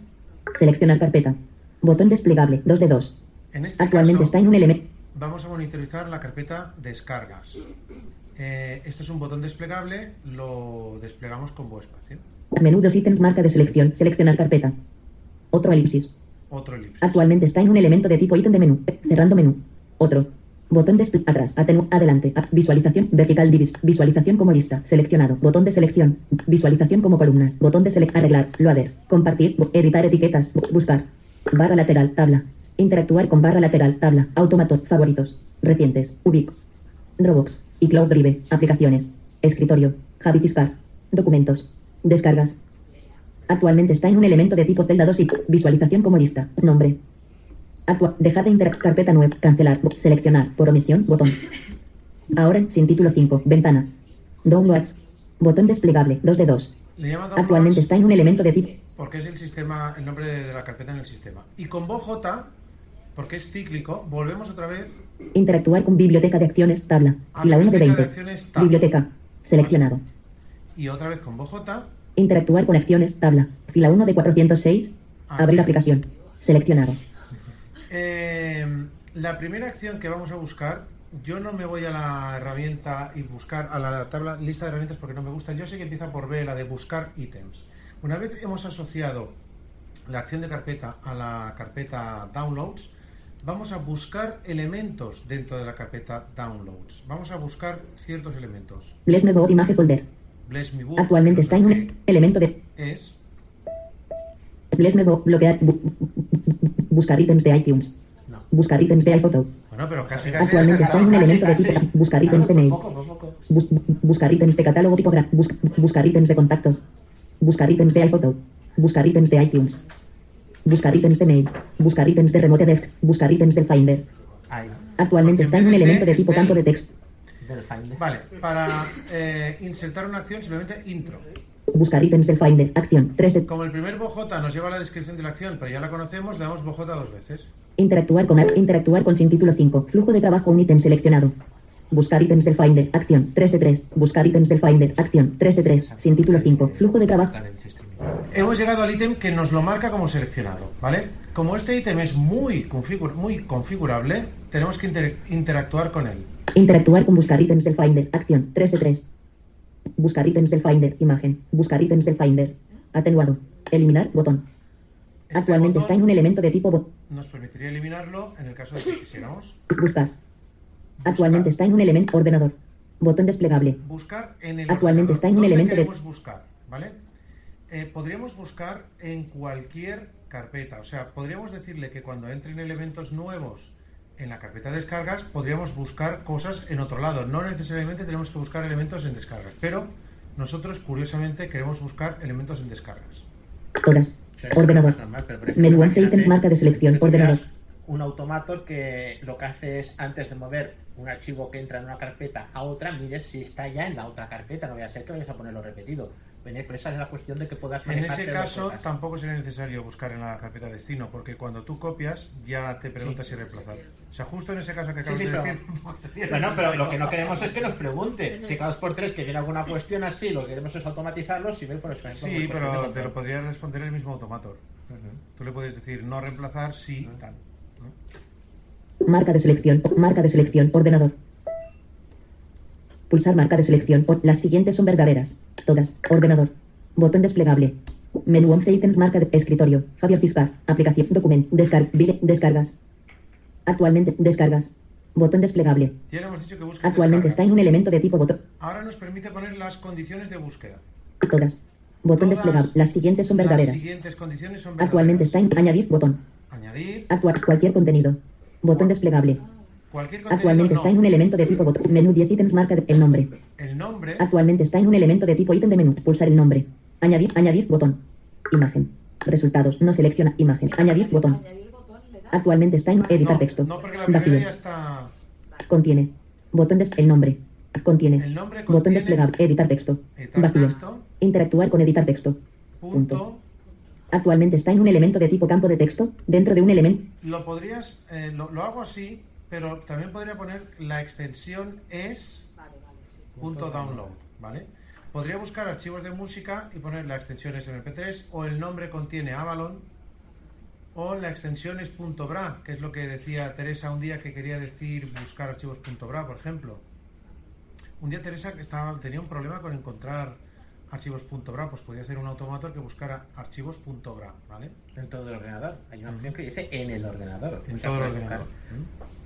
Seleccionar carpeta. Botón desplegable. 2 de 2. En este Actualmente caso, está en un elemento. Vamos a monitorizar la carpeta descargas. Eh, este es un botón desplegable, lo desplegamos con espacio. Menú dos ítems. Marca de selección. Seleccionar carpeta. Otro elipsis. Otro elipsis. Actualmente está en un elemento de tipo ítem de menú. Cerrando menú. Otro. Botón de atrás. Adelante. Visualización. Vertical divis. Visualización como lista. Seleccionado. Botón de selección. Visualización como columnas. Botón de select. Arreglar. Loader. Compartir. Editar etiquetas. bu- Buscar. Barra lateral. Tabla. Interactuar con barra lateral. Tabla. Automator. Favoritos. Recientes. Ubic. Dropbox. Y Cloud Drive. Aplicaciones. Escritorio. Javitiscar. Documentos. Descargas. Actualmente está en un elemento de tipo celda 2 y visualización como lista. Nombre. Actua dejar de interactuar. Carpeta nueva. Cancelar. bo- Seleccionar. Por omisión. Botón. Ahora, sin título 5. Ventana. Downloads. Botón desplegable. 2 de 2. Le llama downloads Actualmente está en un elemento de tipo. porque es el sistema, el nombre de, de la carpeta en el sistema. Y con BoJ, porque es cíclico, volvemos otra vez Interactuar con biblioteca de acciones. Tabla. Ah, Fila 1 de biblioteca 20. de acciones. Biblioteca. Seleccionado. y otra vez con BoJ. Interactuar con acciones. Tabla. Fila 1 de 406. Ah, Abrir sí. aplicación. Seleccionado. [laughs] Eh, la primera acción que vamos a buscar, yo no me voy a la herramienta y buscar a la tabla lista de herramientas porque no me gusta. Yo sé que empieza por B, la de buscar ítems. Una vez hemos asociado la acción de carpeta a la carpeta downloads, vamos a buscar elementos dentro de la carpeta downloads. Vamos a buscar ciertos elementos. Bless me image folder. Bless me book, Actualmente está en un elemento de. es Bless me board bloquear. bu- buscar ítems de iTunes. No. Buscar ítems de iPhoto. bueno, pero casi casi Actualmente está en un Casi, elemento de casi. Buscar ítems de mail. poco, poco, poco. Bus- buscar ítems de catálogo tipográfico. Bus- buscar ítems de contactos. Buscar ítems de iPhoto. Buscar ítems de iTunes. Buscar ítems de mail. Buscar ítems de Remote Desk. Buscar ítems del Finder. Ahí, Actualmente está en un elemento de de tipo campo de texto. del Finder. Vale, para eh, insertar una acción simplemente intro. Buscar ítems del Finder. Acción. 3 de. Como el primer BoJ nos lleva a la descripción de la acción, pero ya la conocemos, le damos BoJ dos veces. Interactuar con interactuar con sin título 5. Flujo de trabajo un ítem seleccionado. Buscar ítems del Finder. Acción 3 de 3. Buscar ítems del Finder. Acción 3 de 3. Sin título 5. Flujo de trabajo. Hemos llegado al ítem que nos lo marca como seleccionado, ¿vale? Como este ítem es muy, configur- muy configurable, tenemos que inter- interactuar con él. Interactuar con buscar ítems del Finder. Acción 3 de 3. Buscar ítems del Finder. Imagen. Buscar ítems del Finder. Atenuado. Eliminar. Botón. Este Actualmente botón está en un elemento de tipo bo- Nos permitiría eliminarlo en el caso de que quisiéramos. buscar. Actualmente está en un elemento ordenador. Botón desplegable. Buscar en el Actualmente ordenador. está en un ¿Dónde elemento de- buscar, ¿vale? Eh, podríamos buscar en cualquier carpeta. O sea, podríamos decirle que cuando entren elementos nuevos en la carpeta de descargas, podríamos buscar cosas en otro lado. No necesariamente tenemos que buscar elementos en descargas, pero nosotros, curiosamente, queremos buscar elementos en descargas. Ordenador. Menú 11 imagínate ítems marca de selección. Ordenador. Un automator que lo que hace es, antes de mover un archivo que entra en una carpeta a otra, mires si está ya en la otra carpeta. No vaya a ser que vayas a ponerlo repetido. Esa es la cuestión de que puedas En ese caso tampoco sería necesario buscar en la carpeta destino, porque cuando tú copias ya te pregunta si reemplazar. O sea, justo en ese caso que Sí, acabas sí, de pero- decir. [laughs] sería Bueno, pero lo que no [laughs] queremos es que nos pregunte. Si cada dos por tres que viene alguna cuestión así, lo que queremos es automatizarlo, si ve por eso. Sí, de pero te lo podría responder el mismo automator. Tú le puedes decir no reemplazar si tal. Marca de selección. Marca de selección. Ordenador. Pulsar marca de selección. Las siguientes son verdaderas. Todas. Ordenador. Botón desplegable. Menú 11 ítems. Marca de escritorio. Fabio Fiscar. Aplicación. Documento. Descar descargas. Actualmente. Descargas. Botón desplegable. Ya le hemos dicho que Actualmente está en un elemento de tipo botón. Ahora nos permite poner las condiciones de búsqueda. Todas. Botón Todas desplegable. Las siguientes son verdaderas. Las siguientes condiciones son Actualmente está en añadir botón. Añadir Actual cualquier contenido. Botón desplegable. Cualquier. Actualmente no. está en un elemento de tipo botón. Menú 10 ítems. Marca de- el nombre. El nombre. Actualmente está en un elemento de tipo ítem de menú. Pulsar el nombre. Añadir, añadir botón. Imagen. Resultados. No selecciona imagen. Añadir botón. Añadir botón. Actualmente está en editar no, texto. no, porque la primera ya está. Contiene. Botón des el nombre. Contiene. El nombre Botón desplegable. Editar texto. Editar Vacío. texto. Interactuar con editar texto. Punto. Actualmente está en un elemento de tipo campo de texto. Dentro de un elemento. Lo podrías. eh, lo, lo hago así, pero también podría poner la extensión es. Vale, vale, sí, sí. punto download, ¿vale? Podría buscar archivos de música y poner la extensión es MP3 o el nombre contiene Avalon o la extensión es .bra, que es lo que decía Teresa un día que quería decir buscar archivos .bra, por ejemplo. Un día Teresa que estaba, tenía un problema con encontrar archivos .bra, pues podía hacer un automator que buscara archivos .bra, ¿vale? En todo el ordenador. Hay una opción que dice en el ordenador. En O sea, todo el ordenador. buscar.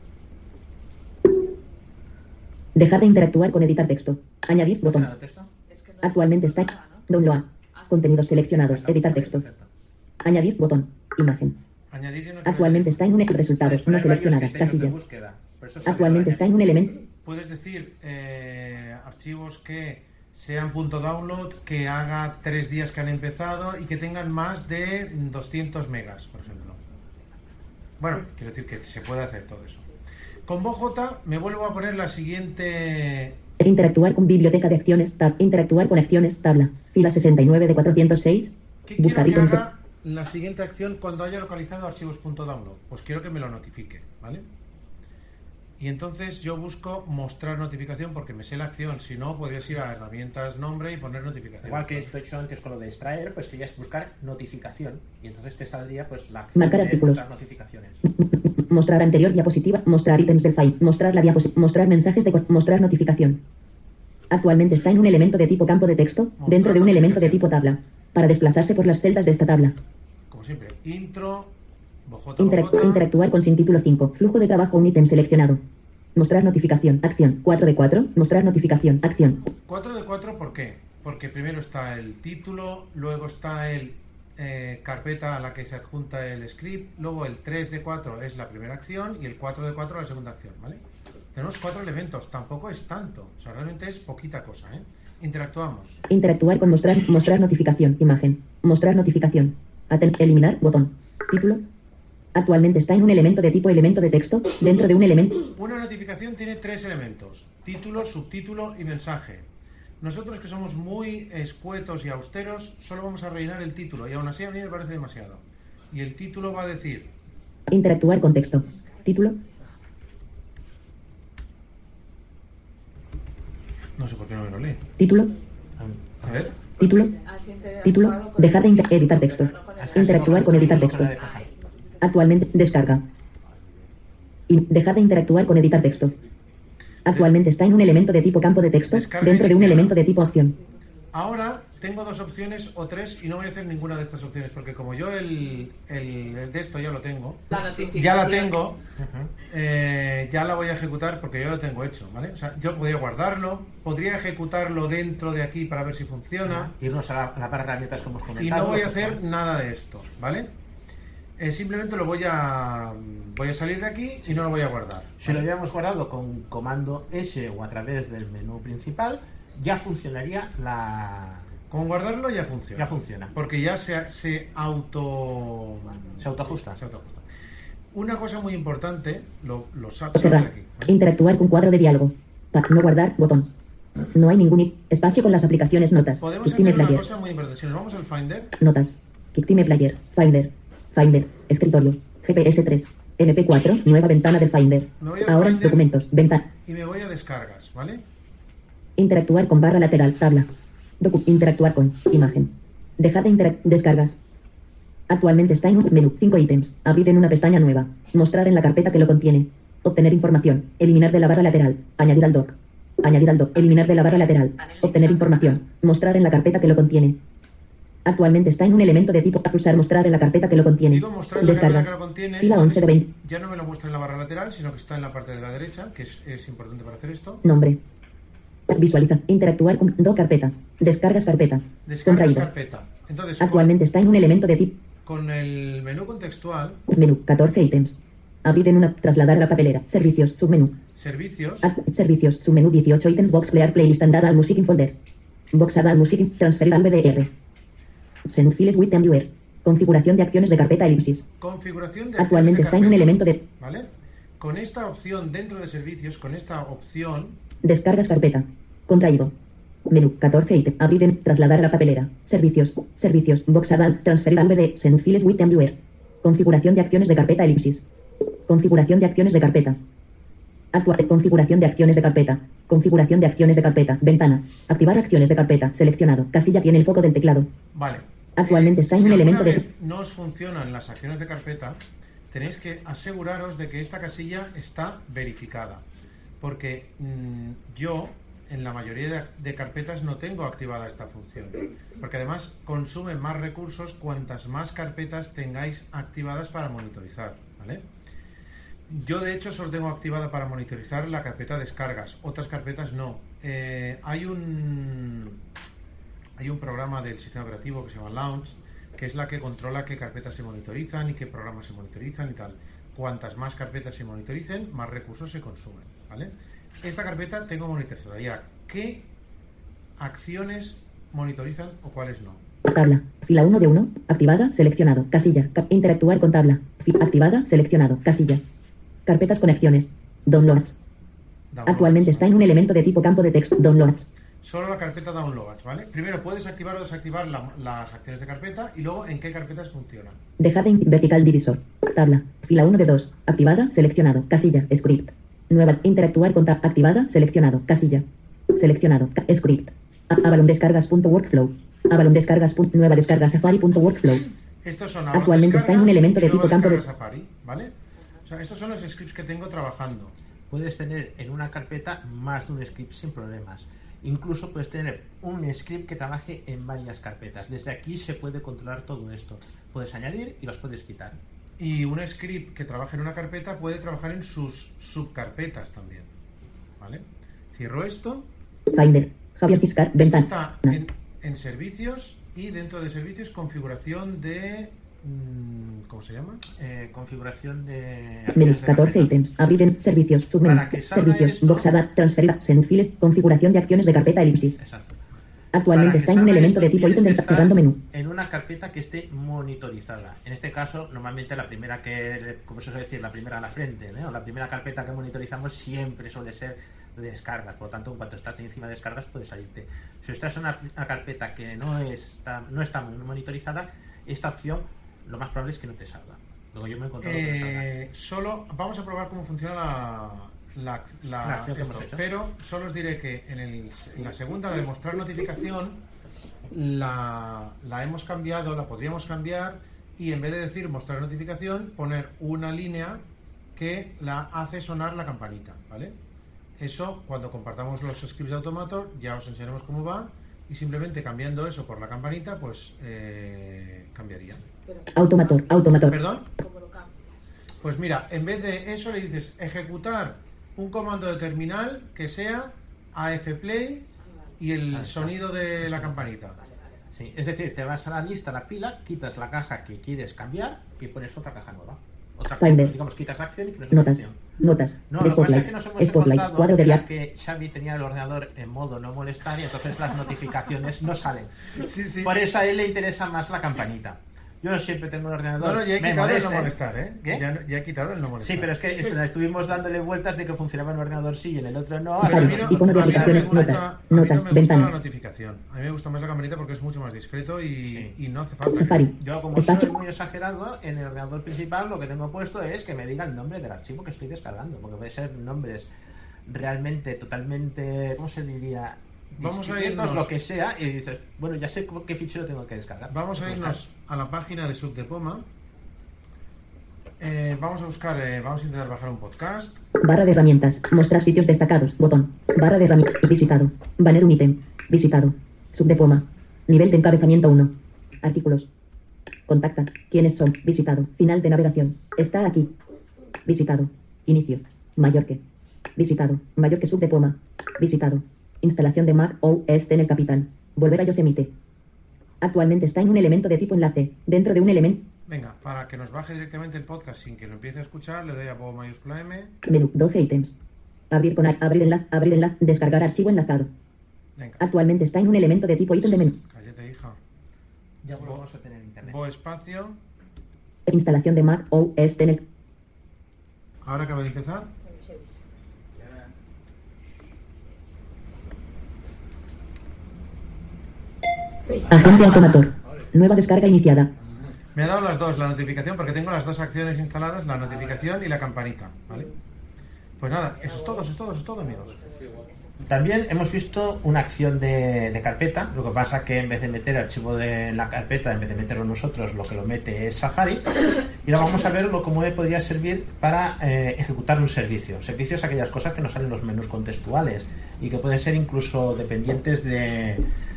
Dejar de interactuar con editar texto. Añadir botón. ¿Funcionado texto? Es que no Actualmente está. nada, ¿no? Download. Contenidos seleccionados. Está Editar texto. perfecto. Añadir botón. Imagen. Actualmente está en un resultados. Puedes No seleccionada. Casilla. Actualmente está en un elemento. Puedes decir eh, archivos que sean punto .download, que haga tres días que han empezado y que tengan más de 200 megas, por ejemplo. Bueno, quiero decir que se puede hacer todo eso. Con BoJ me vuelvo a poner la siguiente... Interactuar con biblioteca de acciones. Tab. Interactuar con acciones. Tabla. Fila 69 de 406. ¿Qué Buscar quiero que haga la siguiente acción cuando haya localizado archivos punto .download? Pues quiero que me lo notifique, ¿vale? Y entonces yo busco mostrar notificación porque me sé la acción. Si no, podrías ir a herramientas nombre y poner notificación. Igual que tú he hecho antes con lo de extraer, pues querías buscar notificación y entonces te saldría pues la acción Marcar de artículos. buscar notificaciones. [laughs] Mostrar anterior diapositiva. Mostrar ítems del file. Mostrar la diapositiva. Mostrar mensajes de. Mostrar notificación. Actualmente está en un elemento de tipo campo de texto. Mostrar Dentro de un elemento de tipo tabla. Para desplazarse por las celdas de esta tabla. Como siempre, intro, bojota, Interac- bojota. interactuar con sin título 5. Flujo de trabajo. Un ítem seleccionado. Mostrar notificación. Acción. 4 de 4. Mostrar notificación. Acción. 4 de 4, ¿por qué? Porque primero está el título, luego está el eh, carpeta a la que se adjunta el script, luego el 3 de 4 es la primera acción y el 4 de 4 la segunda acción, ¿vale? Tenemos cuatro elementos, tampoco es tanto, o sea, realmente es poquita cosa, ¿eh? Interactuamos. Interactuar con mostrar, mostrar notificación, imagen, mostrar notificación, Aten- eliminar, botón, título. Actualmente está en un elemento de tipo elemento de texto, dentro de un elemento, Una notificación tiene tres elementos, título, subtítulo y mensaje. Nosotros que somos muy escuetos y austeros, solo vamos a rellenar el título y aún así a mí me parece demasiado. Y el título va a decir, interactuar con texto, título, no sé por qué no me lo lee. título, A ver, título, interactuado título, dejar de editar texto, interactuar con editar texto. Actualmente, descarga, y dejar de interactuar con editar texto. Actualmente está en un elemento de tipo campo de texto, Descarga dentro de un elemento de tipo acción. ahora tengo dos opciones o tres y no voy a hacer ninguna de estas opciones porque como yo el, el, el de esto ya lo tengo, La ya la tengo, eh, ya la voy a ejecutar porque yo lo tengo hecho, ¿vale? O sea, yo podría guardarlo, podría ejecutarlo dentro de aquí para ver si funciona Irnos a la, a la barra de herramientas que hemos y comentado. no voy a hacer nada de esto, ¿vale? Eh, simplemente lo voy a voy a salir de aquí y no lo voy a guardar. Si lo hubiéramos guardado con comando S o a través del menú principal, ya funcionaría la. Con guardarlo ya funciona. Ya funciona. Porque ya se, se auto Se autoajusta. se autoajusta. Una cosa muy importante, lo, lo sa- saco de aquí. ¿vale? Interactuar con cuadro de diálogo. Pa- no guardar, botón. No hay ningún espacio con las aplicaciones notas. Podemos hacer una Player. cosa muy importante. Si nos vamos al Finder, Notas. Kicktime Player. Finder. Finder. Escritorio. GPS 3. MP4. Nueva ventana del Finder. Ahora, Finder. documentos. Ventana. y me voy a descargas, ¿vale? Interactuar con barra lateral. Tabla. Docu- interactuar con. Imagen. Dejar de descargas. Actualmente está en un menú. 5 ítems. Abrir en una pestaña nueva. Mostrar en la carpeta que lo contiene. Obtener información. Eliminar de la barra lateral. Añadir al doc. Añadir al doc. Eliminar de la barra lateral. Obtener información. Mostrar en la carpeta que lo contiene. Actualmente está en un elemento de tipo pulsar mostrar en la carpeta que lo contiene. Digo mostrar en la Descargas. carpeta que lo contiene. Fila 11 de 20. Ya no me lo muestra en la barra lateral, sino que está en la parte de la derecha, que es, es importante para hacer esto. Nombre. Visualiza. Interactuar con do carpeta. Descargas carpeta. Descargas carpeta. Entonces, Actualmente está en un elemento de tipo con, con el menú contextual, menú 14 ítems. Abrir en una trasladar la papelera. Servicios. Submenú. servicios, Ad- servicios. Submenú 18 ítems. Box Clear Playlist Andada al Music in Folder. Box al Music Transferir al BDR. Send files with and viewer. Configuración de acciones de carpeta elipsis. configuración de Actualmente está de en un elemento de ¿Vale? Con esta opción dentro de servicios, con esta opción, descargas carpeta. Contraído. Menú 14 ítems. Abrir en trasladar a la papelera. Servicios. Servicios. Box transferir al BD. Send files with and viewer. Configuración de acciones de carpeta elipsis. Configuración de acciones de carpeta. Actual. Configuración de acciones de carpeta. Configuración de acciones de carpeta. Ventana. Activar acciones de carpeta. Seleccionado. Casilla tiene el foco del teclado. vale. Actualmente está en si un de- vez no os funcionan las acciones de carpeta, tenéis que aseguraros de que esta casilla está verificada. Porque mm, yo, en la mayoría de, de carpetas, no tengo activada esta función. Porque además consume más recursos cuantas más carpetas tengáis activadas para monitorizar. ¿vale? Yo de hecho solo tengo activada para monitorizar la carpeta descargas, otras carpetas no. Eh, hay un hay un programa del sistema operativo que se llama Launch, que es la que controla qué carpetas se monitorizan y qué programas se monitorizan y tal. Cuantas más carpetas se monitoricen, más recursos se consumen, ¿vale? Esta carpeta tengo monitorizada. Y ahora, ¿qué acciones monitorizan o cuáles no? Tabla. Fila 1 de 1. Activada. Seleccionado. Casilla. Ca- interactuar con tabla. Activada. Seleccionado. Casilla. Carpetas conexiones. Downloads. Downloads, Actualmente está en un elemento de tipo campo de texto. Downloads. Solo la carpeta downloads, ¿vale? Primero puedes activar o desactivar la- las acciones de carpeta y luego en qué carpetas funcionan. Dejar de vertical divisor. Tabla. Fila 1 de 2. Activada. Seleccionado. Casilla. Script. Nueva. Interactuar con tab. Activada. Seleccionado. Casilla. Seleccionado. Script. Avalon descargas.workflow. Avalon descargas. Nueva descarga safari.workflow. Estos son Actualmente está en un descargas elemento de tipo campo de- Safari, ¿vale? O sea, estos son los scripts que tengo trabajando. Puedes tener en una carpeta más de un script sin problemas. Incluso puedes tener un script que trabaje en varias carpetas. Desde aquí se puede controlar todo esto. Puedes añadir y los puedes quitar. Y un script que trabaje en una carpeta puede trabajar en sus subcarpetas también. ¿Vale? Cierro esto. Finder. Javier. Ventana. Está en, en servicios y dentro de servicios configuración de... mm, ¿Cómo se llama? Eh, configuración de... Menú acciones de 14 carpeta. ítems. Abrir en servicios. Submenú. Para que salga Servicios. Box Add. Transferir. Send files. Configuración de acciones de carpeta elipsis. Exacto. Actualmente está en un elemento de tipo ítem cerrando menú. En una carpeta que esté monitorizada. En este caso, normalmente la primera que, como se suele decir, la primera a la frente, ¿no? o la primera carpeta que monitorizamos siempre suele ser de descargas. Por lo tanto, en cuanto estás encima de descargas, puedes salirte. Si estás en una, una carpeta que no está, no está monitorizada, esta opción lo más probable es que no te salga. Luego yo me he encontrado que salga. Eh, solo vamos a probar cómo funciona la, la, la- La acción que hemos hecho. pero solo os diré que en, el- en la segunda, la de mostrar notificación, la, la hemos cambiado, la podríamos cambiar y en vez de decir mostrar notificación, poner una línea que la hace sonar la campanita, ¿vale? Eso, cuando compartamos los scripts de Automator, ya os enseñaremos cómo va y simplemente cambiando eso por la campanita, pues eh, cambiaría. Pero, Automator. Automator. ¿Perdón? ¿cómo lo cambias? Pues mira, en vez de eso le dices ejecutar un comando de terminal que sea AFPlay y el sonido de la campanita. Vale, vale, vale. Sí, es decir, te vas a la lista, la pila, quitas la caja que quieres cambiar y pones otra caja nueva. Otra acción, Finder. digamos, quitas acción y pones otra acción. Notas. No, lo que pasa es que nos hemos Spotlight. encontrado Cuadro de que Xavi tenía el ordenador en modo no molestar y entonces las notificaciones no salen. Sí, sí. Por eso a él le interesa más la campanita. Yo siempre tengo un ordenador. No, no, ya he quitado el no molesta, molestar, ¿eh? ¿Qué? Ya, ya he quitado el no molestar. Sí, pero es que esto- estuvimos dándole vueltas de que funcionaba en un ordenador sí y en el otro no. A mí no, icono de a mí no me gusta, notas, no me la notificación. A mí me gusta más la camarita porque es mucho más discreto y, Sí. y no hace falta. Safari. Yo, como soy muy exagerado, en el ordenador principal lo que tengo puesto es que me diga el nombre del archivo que estoy descargando, porque puede ser nombres realmente totalmente, ¿cómo se diría? Vamos a irnos- lo que sea, y dices, bueno, ya sé qué fichero tengo que descargar. Vamos a irnos a la página de Subdepoma. Eh, vamos a buscar, eh, vamos a intentar bajar un podcast. Barra de herramientas. Mostrar sitios destacados. Botón. Barra de herramientas. Visitado. Banner un ítem. Visitado. Subdepoma. Nivel de encabezamiento 1. Artículos. Contacta. ¿Quiénes son? Visitado. Final de navegación. Está aquí. Visitado. Inicio. Mayor que. Visitado. Mayor que Subdepoma. Visitado. Instalación de Mac OS en el capital. Volver a Yosemite. Actualmente está en un elemento de tipo enlace. Dentro de un elemento. Venga, para que nos baje directamente el podcast sin que lo empiece a escuchar, le doy a Bob mayúscula M. Menú. 12 ítems. Abrir con a- abrir enlace. Abrir enlace. Descargar archivo enlazado. Venga, Actualmente está en un elemento de tipo ítem de menú. cállate, hija. Ya volvemos a tener internet. Bo espacio. Instalación de Mac OS en el Ahora acaba de empezar. Agente automator. Nueva descarga iniciada. Me ha dado las dos, la notificación, porque tengo las dos acciones instaladas, la notificación y la campanita, ¿vale? Pues nada, eso es todo, eso es todo, eso es todo, amigos. También hemos visto una acción de, de carpeta, lo que pasa que en vez de meter el archivo de en la carpeta, en vez de meterlo nosotros, lo que lo mete es Safari. Y ahora vamos a ver lo cómo podría servir para eh, ejecutar un servicio. Servicio es aquellas cosas que nos salen en los menús contextuales y que pueden ser incluso dependientes de,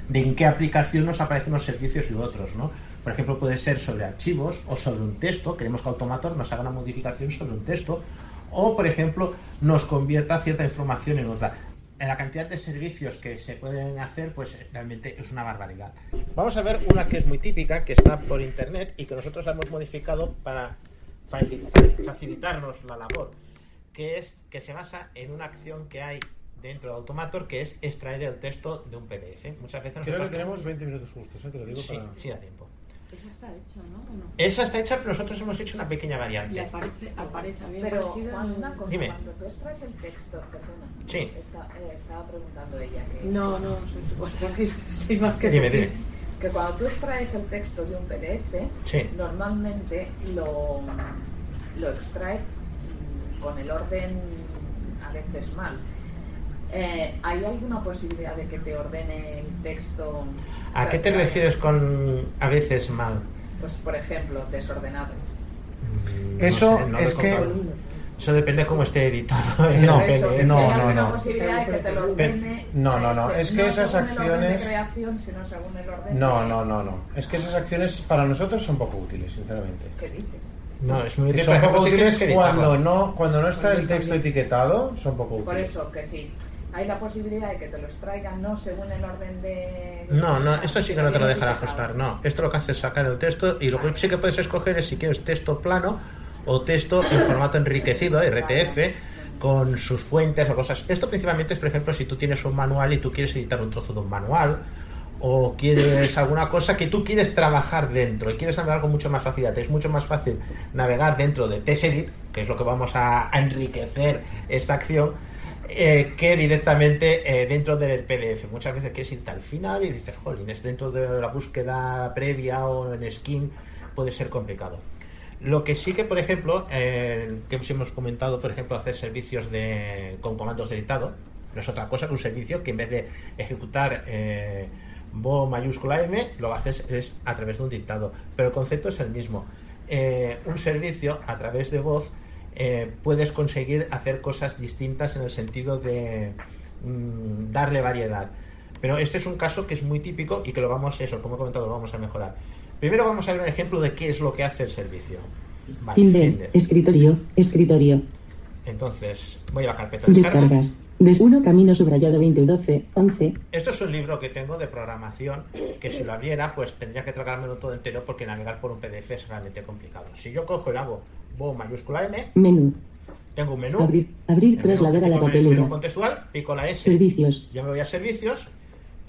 de en qué aplicación nos aparecen los servicios y otros, ¿no? Por ejemplo, puede ser sobre archivos o sobre un texto. Queremos que Automator nos haga una modificación sobre un texto. O, por ejemplo, nos convierta cierta información en otra. La cantidad de servicios que se pueden hacer, pues realmente es una barbaridad. Vamos a ver una que es muy típica, que está por internet y que nosotros hemos modificado para facil- facilitarnos la labor, que es que se basa en una acción que hay dentro de Automator, que es extraer el texto de un PDF. Muchas veces Creo que tenemos 20 minutos justos, ¿eh? te lo digo Sí, para... sí da tiempo. Esa está hecha, ¿no? Esa está hecha, pero nosotros hemos hecho una pequeña Y variante. aparece, aparece. Había Pero aparecido Juan, en- una cosa, Dime. cuando tú extraes el texto, perdona, Sí. está- eh, estaba preguntando ella que, No, no, soy más que Dime, dime. [laughs] que cuando tú extraes el texto de un PDF, Sí. normalmente lo, lo extrae con el orden a veces mal. Eh, ¿Hay alguna posibilidad de que te ordene el texto? ¿A qué te que- refieres con a veces mal? Pues, por ejemplo, desordenado. Mm, Eso lo es he que- comprobado. Eso depende de cómo esté editado. No, Por eso, que no, no, alguna no. posibilidad de que te lo ordene, No, no, no, ese, es que esas según el orden acciones- de creación, sino según el orden No, no, no, no. Es que esas acciones para nosotros son poco útiles, sinceramente. ¿Qué dices? No, es muy. Son por poco útiles que cuando no, cuando no está el texto etiquetado, son poco Por útiles. eso, que sí. Hay la posibilidad de que te los traigan no según el orden de... No, no, esto sí que no te lo dejará ajustar, no. Esto lo que hace es sacar el texto y lo que sí que puedes escoger es si quieres texto plano o texto en formato enriquecido, RTF, con sus fuentes o cosas. Esto principalmente es, por ejemplo, si tú tienes un manual y tú quieres editar un trozo de un manual o quieres alguna cosa que tú quieres trabajar dentro y quieres navegar con mucho más facilidad. Es mucho más fácil navegar dentro de TextEdit, que es lo que vamos a enriquecer esta acción, eh, que directamente eh, dentro del PDF. Muchas veces quieres irte al final y dices, jolín, es dentro de la búsqueda previa o en skin puede ser complicado. Lo que sí que, por ejemplo, eh, que hemos comentado, por ejemplo, hacer servicios de, con comandos de editado, no es otra cosa que un servicio que en vez de ejecutar eh, mayúscula M, lo haces es a través de un dictado. Pero el concepto es el mismo. Eh, un servicio a través de voz eh, puedes conseguir hacer cosas distintas en el sentido de mm, darle variedad. Pero este es un caso que es muy típico y que lo vamos, eso, como he comentado, lo vamos a mejorar. Primero vamos a ver un ejemplo de qué es lo que hace el servicio. Vale. Finder. Escritorio. Escritorio. Entonces, voy a la carpeta de descarga. Descargas. Des 1 camino subrayado 2012. 11. Esto es un libro que tengo de programación que si lo abriera, pues tendría que tragármelo todo entero porque navegar por un PDF es realmente complicado. Si yo cojo y hago bo mayúscula M, Menú. tengo un menú. Abrir. Abrir. Trasladar a la menú, menú papelera. contextual, pico la S, Servicios. yo me voy a servicios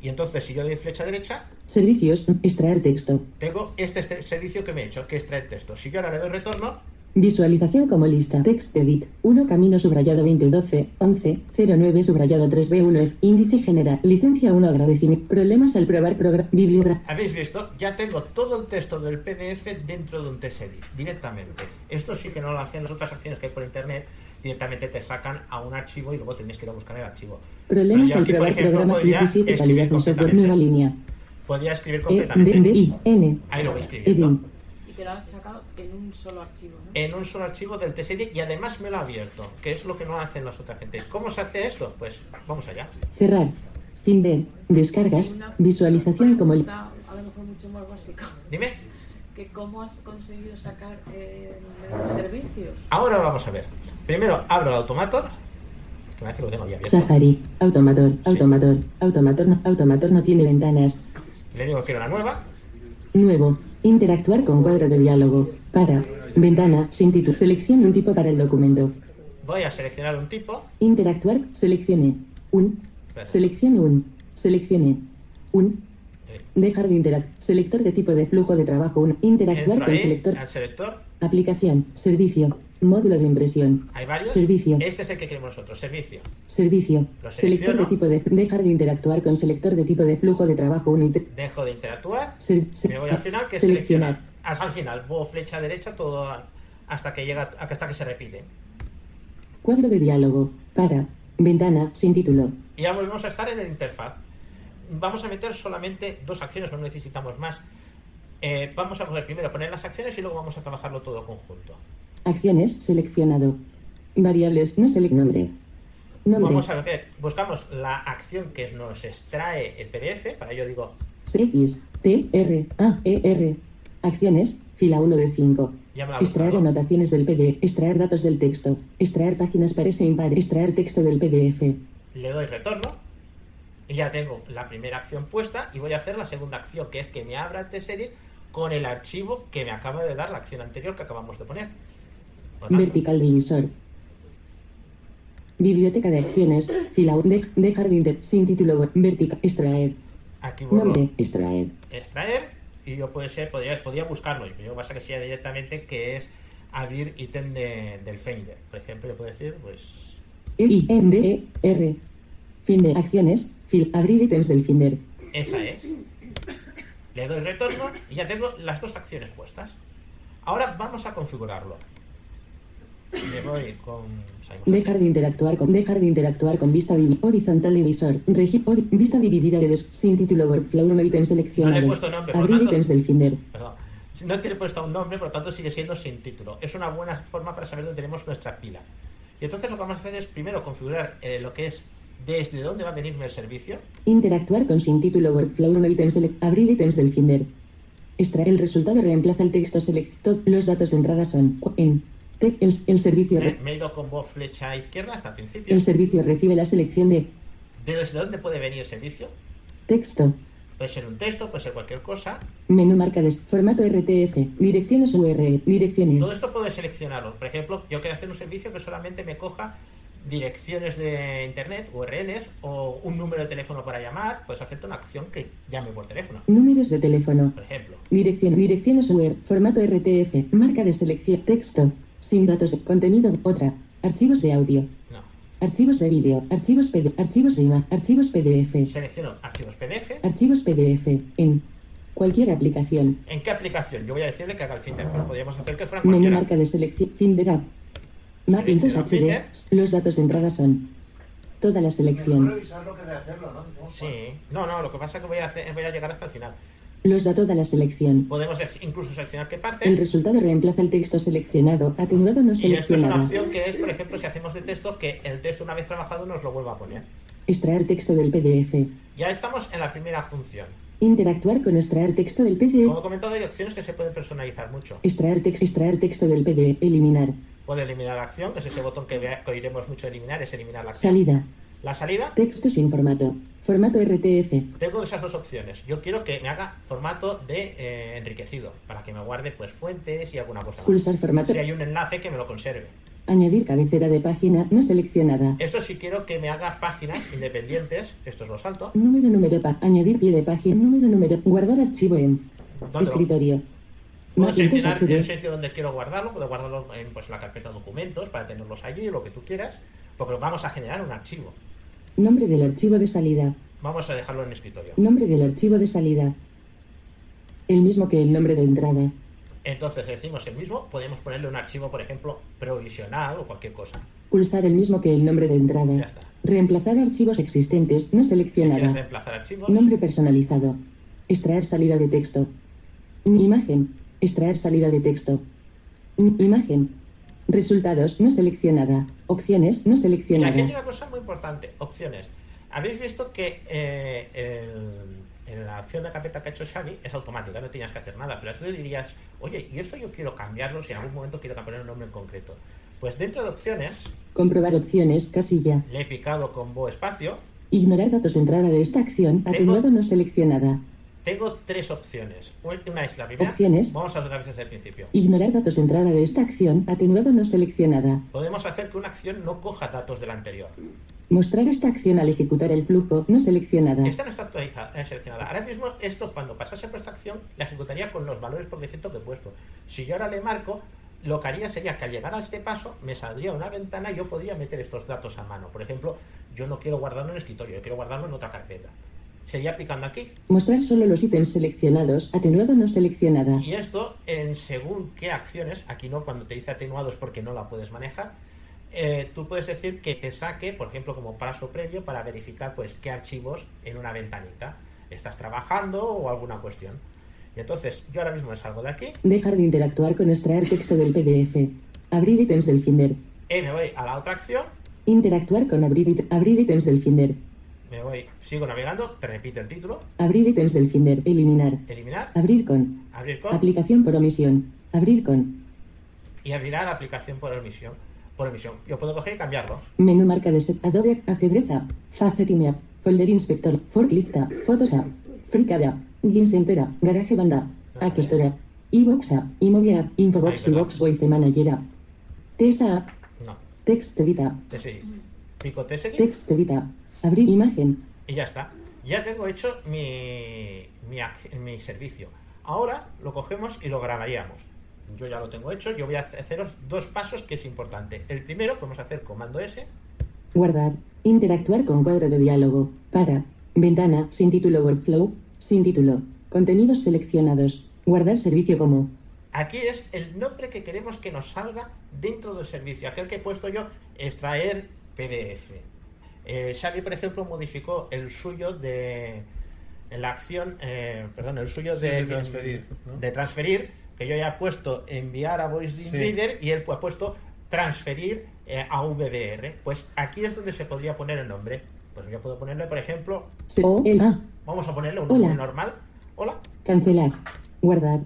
y entonces si yo doy flecha derecha, Servicios. Extraer texto. Tengo este este servicio que me he hecho, que es extraer texto. Si yo ahora le doy retorno, Visualización como lista. Text edit. 1 camino subrayado 2012. 11. 09 subrayado 3B1. Índice general. Licencia 1 agradecimiento. Problemas al probar programa. Bibliografía. habéis visto, ya tengo todo el texto del PDF dentro de un TextEdit, directamente. Esto sí que no lo hacen las otras acciones que hay por internet, directamente te sacan a un archivo y luego tenéis que ir a buscar el archivo. Problemas al probar ejemplo, programas podría 17. escribir Calidad en software. Nueva línea. Podría escribir E, completamente. D, D, I, N. Ahí lo voy escribiendo. Te lo has sacado en un solo archivo, ¿no? En un solo archivo del TextEdit y además me lo ha abierto, que es lo que no hacen las otras gente. ¿Cómo se hace esto? Pues vamos allá. Cerrar. Finder. Descargas. Una Visualización como pregunta, a lo mejor mucho más básica. Dime. Que ¿Cómo has conseguido sacar eh, los servicios? Ahora vamos a ver. Primero abro el Automator, que me hace que lo tengo ya abierto. Safari. Automator. Automator. Automator no, Automator no tiene ventanas. Le digo que quiero una nueva. Nuevo. Interactuar con cuadro de diálogo. Para. Ventana. Sin título. Seleccione un tipo para el documento. Voy a seleccionar un tipo. Interactuar. Seleccione. Un. Seleccione un. Seleccione. Un. Dejar de interactuar. Selector de tipo de flujo de trabajo. Un. Interactuar con selector. al selector. Aplicación. Servicio. Módulo de impresión. Hay varios. Servicio. Este es el que queremos nosotros. Servicio. Servicio. Selector de tipo de. Dejar de interactuar con selector de tipo de flujo de trabajo. Un. inter- Dejo de interactuar. se- Me voy al final, que seleccionar. seleccionar. Hasta al final. Voy flecha derecha todo hasta que llega, hasta que se repite. Cuadro de diálogo. Para. Ventana. Sin título. Y ya volvemos a estar en el interfaz. Vamos a meter solamente dos acciones, no necesitamos más. Eh, vamos a poder primero poner las acciones y luego vamos a trabajarlo todo conjunto. Acciones. Seleccionado. Variables. No select nombre. Nombre. Vamos a ver, buscamos la acción que nos extrae el PDF, para ello digo, X, T, R, A, E, R. Acciones, fila 1 de 5. Ya me la ha Extraer anotaciones del PDF, extraer datos del texto, extraer páginas par e impar, extraer texto del PDF. le doy retorno y ya tengo la primera acción puesta y voy a hacer la segunda acción, que es que me abra el TextEdit con el archivo que me acaba de dar la acción anterior que acabamos de poner. Vertical divisor. Biblioteca de acciones, fila 1 de, dejar de sin título, vertical, extraer. aquí vuelvo Nombre, extraer. extraer y yo puede ser, podría, podría buscarlo. Y yo pasa que sea directamente que es abrir ítem de- del Finder. Por ejemplo, yo puedo decir, pues, I, N, D, E, R. Finder, acciones, fil, abrir ítems del Finder. esa es. Le doy retorno y ya tengo las dos acciones puestas. Ahora vamos a configurarlo. Me voy con... salimos Dejar de interactuar con dejar de interactuar con vista horizontal divisor. Regi- ori- vista dividida de sin título workflow no ítem seleccionado. No le he puesto nombre, por tanto- ítems del Finder. Perdón. No tiene puesto un nombre, por lo tanto sigue siendo sin título. Es una buena forma para saber dónde tenemos nuestra pila. Y entonces lo que vamos a hacer es primero configurar eh, lo que es desde dónde va a venirme el servicio. Interactuar con sin título workflow no ítem abrir ítems del Finder. Extraer el resultado reemplaza el texto select. Los datos de entrada son en te- el, el servicio re- me he ido con voz flecha izquierda hasta el principio. el servicio recibe la selección de ¿De desde dónde puede venir el servicio? texto. Puede ser un texto, puede ser cualquier cosa. Menú marca de formato RTF. Direcciones URL. Direcciones. Todo esto puedo seleccionarlo. Por ejemplo, yo quiero hacer un servicio que solamente me coja direcciones de internet, URLs, o un número de teléfono para llamar, pues acepto una acción que llame por teléfono, Números de teléfono. por ejemplo. Dirección, direcciones web, formato RTF, marca de selección, texto, sin datos de contenido, otra, archivos de audio, No. archivos de vídeo, archivos PD, archivos de imagen, archivos PDF, Selecciono archivos PDF. archivos PDF, en cualquier aplicación, ¿En qué aplicación? Yo voy a decirle que haga el Finder, pero podríamos hacer que fuera en menú cualquiera. marca de selección, Finder app, Macintosh HD, Finder. los datos de entrada son toda la selección, revisar lo que hacerlo, ¿no? Sí. No, no, lo que pasa es que voy a, hacer, voy a llegar hasta el final. Los datos de la selección. Podemos incluso seleccionar qué parte. El resultado reemplaza el texto seleccionado, atenuado no Y esto es una seleccionado. opción que es, por ejemplo, si hacemos de texto, que el texto una vez trabajado nos lo vuelva a poner. Extraer texto del PDF. Ya estamos en la primera función. Interactuar con extraer texto del PDF. Como he comentado, hay opciones que se pueden personalizar mucho. Extraer texto, extraer texto del PDF, eliminar. Puede eliminar la acción, que es ese botón que, que oiremos mucho eliminar, es eliminar la acción. Salida. La salida, Texto sin formato. Formato RTF. tengo esas dos opciones. Yo quiero que me haga formato de eh, enriquecido, para que me guarde pues fuentes y alguna cosa. Pulsar formato. Si hay un enlace que me lo conserve. Añadir cabecera de página no seleccionada. Esto si quiero que me haga páginas independientes, esto es lo salto. Número, número, pa añadir pie de página, número, número, guardar archivo en ¿Dónde lo- escritorio. Puedo seleccionar el sitio donde quiero guardarlo, puedo guardarlo en pues, la carpeta documentos para tenerlos allí, lo que tú quieras, porque vamos a generar un archivo. Nombre del archivo de salida. Vamos a dejarlo en escritorio. Nombre del archivo de salida. El mismo que el nombre de entrada. Entonces decimos el mismo, podemos ponerle un archivo, por ejemplo, provisional o cualquier cosa. Pulsar el mismo que el nombre de Ya entrada. está. Reemplazar archivos existentes no Si seleccionada. reemplazar archivos, Nombre personalizado. Extraer salida de texto. Imagen. Extraer salida de texto. Imagen. Resultados no seleccionada. Opciones no y aquí hay seleccionada. una cosa muy importante, opciones. Habéis visto que eh, el- en la acción de carpeta que ha hecho Xavi es automática, no tenías que hacer nada, pero tú dirías, oye, y esto yo quiero cambiarlo si en algún momento quiero poner un nombre en concreto. Pues dentro de opciones Comprobar opciones. Casilla. le he picado con Bo espacio, Ignorar datos de entrada de esta acción. Atenuado no seleccionada. tengo tres opciones. Una es la primera, Opciones. vamos a otra vez desde el principio. Ignorar datos de entrada de esta acción. Atenuado no seleccionada. Podemos hacer que una acción no coja datos de la anterior. Mostrar esta acción al ejecutar el flujo no seleccionada. Esta no está actualizada, eh, seleccionada. Ahora mismo esto cuando pasase por esta acción la ejecutaría con los valores por defecto que he puesto. Si yo ahora le marco, lo que haría sería que al llegar a este paso me saldría una ventana y yo podría meter estos datos a mano. Por ejemplo, yo no quiero guardarlo en el escritorio, yo quiero guardarlo en otra carpeta. Sería picando aquí. Mostrar solo los ítems seleccionados. Atenuado no seleccionada. Y esto en según qué acciones, aquí no, cuando te dice atenuado es porque no la puedes manejar, eh, tú puedes decir que te saque, por ejemplo, como paso previo para verificar pues qué archivos en una ventanita estás trabajando o alguna cuestión. Y entonces yo ahora mismo me salgo de aquí, Dejar de interactuar con extraer texto del PDF. Abrir ítems del Finder. y me voy a la otra acción, Interactuar con abrir, it- abrir ítems del Finder. me voy, sigo navegando, te repite el título, Abrir ítems del Finder. Eliminar. eliminar, Abrir con. abrir con Aplicación por omisión. Abrir con. y abrirá la aplicación por omisión. Por omisión. Yo puedo coger y cambiarlo. Menú marca de set. Adobe Ajedreza. Facetime App. Folder Inspector. Forklift App. Fotos App. Fricad App. GameCenter App. Garage App. App Store App. iBox App. iMovie App. Infobox. Box Voice Manager App. Tesa App. No, Text Edit App. te seguí. Pico te seguí. Text Edit App. Abrir imagen. Y ya está. Ya tengo hecho mi, mi servicio. Ahora lo cogemos y lo grabaríamos. Yo ya lo tengo hecho. Yo voy a haceros dos pasos que es importante. El primero, podemos hacer comando S. Guardar. Interactuar con cuadro de diálogo. Para. Ventana. Sin título Workflow. Sin título. Contenidos seleccionados. Guardar servicio como. Aquí es el nombre que queremos que nos salga dentro del servicio. Aquel que he puesto yo, extraer PDF. Eh, Xavi, por ejemplo, modificó el suyo de en la acción, eh, perdón, el suyo Sí, de, de transferir, ¿no? de transferir, que yo ya he puesto enviar a Voice Sí. Reader y él ha puesto transferir eh, a VDR. Pues aquí es donde se podría poner el nombre. Pues yo puedo ponerle, por ejemplo, Se- O. El. A. vamos a ponerle un Hola. nombre normal. Hola, Cancelar. Guardar.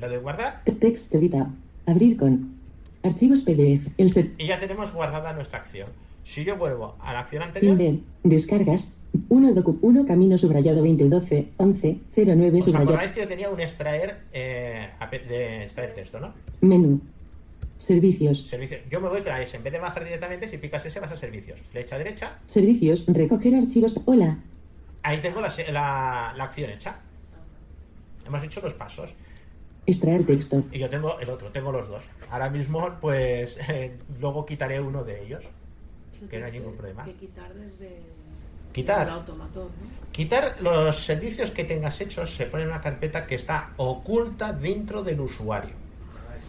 lo de guardar. Te- Text Edit App. Abrir con. Archivos PDF. El set. Y ya tenemos guardada nuestra acción. Si yo vuelvo a la acción anterior. Descargas. 1 docu 1 camino subrayado 2012 11 09 os subrayado. acordáis que yo tenía un extraer eh, de extraer texto, ¿no? Menú. Servicios. Servicio. Yo me voy la S. En vez de bajar directamente, si picas S vas a servicios. Flecha derecha. Servicios. Recoger archivos. Hola. Ahí tengo la, se- la- la acción hecha. Hemos hecho los pasos. Extraer texto. Y yo tengo el otro, tengo los dos. Ahora mismo, pues, [laughs] eh, luego quitaré uno de ellos. Que no hay ningún problema. Que quitar desde Quitar. el automator, ¿no? Quitar los servicios que tengas hechos se pone en una carpeta que está oculta dentro del usuario.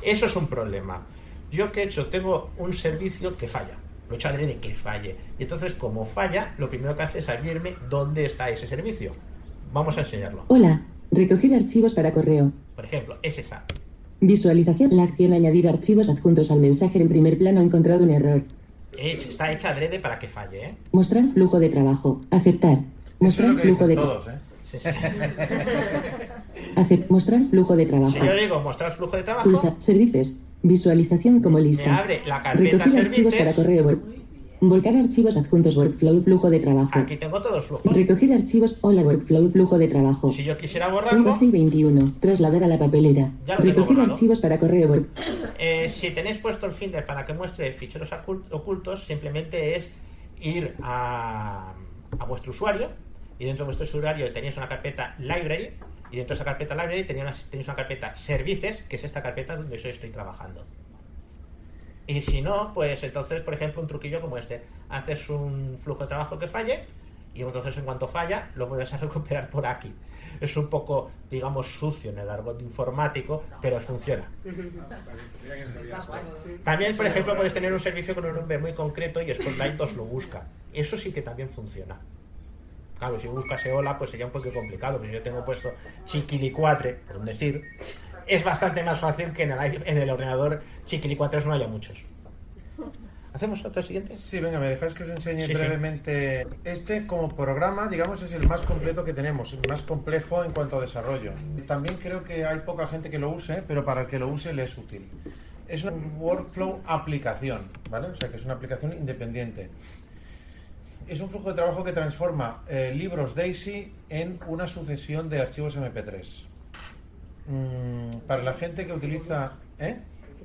Eso es un problema. Yo que he hecho, tengo un servicio que falla. Lo he hecho adrede que falle. Y entonces, como falla, lo primero que hace es abrirme dónde está ese servicio. Vamos a enseñarlo. Hola. Recoger archivos para correo. Por ejemplo, es esa. Visualización. La acción añadir archivos adjuntos al mensaje en primer plano ha encontrado un error. He hecho- Está hecha adrede para que falle, ¿eh? Mostrar flujo de trabajo. Aceptar. Eso Mostrar es lo que flujo dicen de todos, ¿eh? Sí, sí. [laughs] mostrar flujo de trabajo. Si yo digo mostrar flujo de trabajo, Pulsa servicios. Visualización como me lista. abre la carpeta Recoger archivos para servicios. correo. Vol- Volcar archivos adjuntos workflow flujo de trabajo. Aquí tengo todos los flujos. Recoger archivos hola workflow flujo de trabajo. Si yo quisiera borrarlo, 11 y 21. Trasladar a la papelera. Ya lo tengo Recoger borrado. archivos para correo. Vol- Eh, si tenéis puesto el Finder para que muestre ficheros ocultos, simplemente es ir a, a vuestro usuario y dentro de vuestro usuario tenéis una carpeta library y dentro de esa carpeta library tenéis una, carpeta services, que es esta carpeta donde yo estoy trabajando. Y si no, pues entonces, por ejemplo, un truquillo como este. Haces un flujo de trabajo que falle y entonces en cuanto falla lo vuelves a [laughs] recuperar por aquí. Es un poco, digamos, sucio en el argot informático, pero funciona. [laughs] También, por ejemplo, puedes tener un servicio con un nombre muy concreto y Spotlight os lo busca. Eso sí que también funciona. Claro, si buscas EOLA, pues sería un poco complicado, pero yo tengo puesto Chiquilicuatre, por decir. Es bastante más fácil que en el, en el ordenador Chiquilicuatres no haya muchos. ¿Hacemos otro siguiente? Sí, venga, me dejáis que os enseñe brevemente. Este como programa, digamos, es el más completo que tenemos, el más complejo en cuanto a desarrollo. También creo que hay poca gente que lo use, pero para el que lo use le es útil. Es una workflow aplicación, ¿vale? O sea, que es una aplicación independiente es un flujo de trabajo que transforma eh, libros DAISY en una sucesión de archivos MP3. Mm, para la gente que utiliza... ¿eh?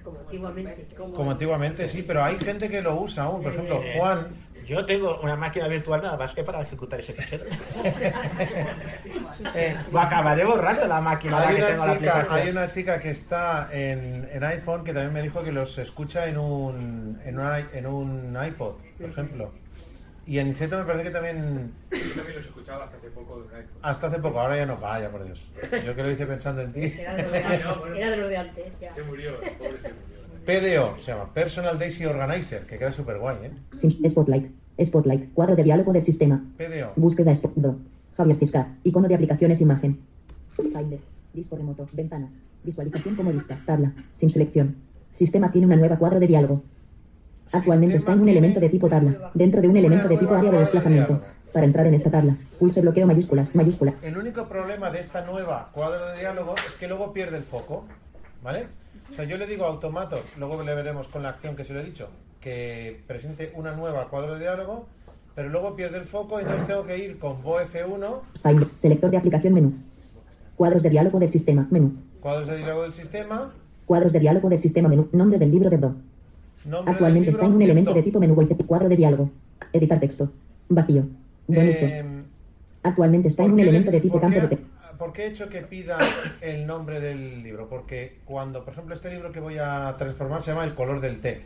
Como antiguamente. Como antiguamente, sí, pero hay gente que lo usa aún. Por ejemplo, Juan... Yo tengo una máquina virtual nada más que para ejecutar ese fichero. [laughs] eh, acabaré borrando la máquina. Hay, una, chica, hay una chica que está en, en, iPhone que también me dijo que los escucha en un, en, en un iPod, por ejemplo. Y en Niceto me parece que también. Yo también los escuchaba hasta hace poco. Hasta hace poco, ahora ya no, vaya por Dios. Yo que lo hice pensando en ti. Era de lo de, antes. [laughs] Ya. Se murió, el pobre se murió. PDO, se llama Personal Daisy Organizer, que queda súper guay, ¿eh? Spotlight, Spotlight, cuadro de diálogo del sistema. PDO. Búsqueda Spotlight. Javier Ciscar, icono de aplicaciones imagen. Finder, disco remoto, ventana, visualización como lista, tabla, sin selección. Sistema tiene una nueva cuadro de diálogo. Actualmente está en un elemento de tipo tabla, dentro de un elemento de tipo área de desplazamiento. Para entrar en esta tabla, pulse bloqueo mayúsculas, mayúscula. El único problema de esta nueva cuadro de diálogo es que luego pierde el foco, ¿vale? O sea, yo le digo a Automator, luego le veremos con la acción que se lo he dicho, que presente una nueva cuadro de diálogo, pero luego pierde el foco, entonces tengo que ir con BoF1. selector de aplicación menú. Cuadros de diálogo del sistema, menú. Cuadros de diálogo del sistema. Cuadros de diálogo del sistema, menú. Nombre del libro de Do. Actualmente está en un elemento de tipo menú cuadro de diálogo. Editar texto. Vacío. Eh, Actualmente está en un elemento de tipo campo de texto. ¿Por qué he hecho que pida el nombre del libro? Porque cuando, por ejemplo, este libro que voy a transformar se llama El color del té.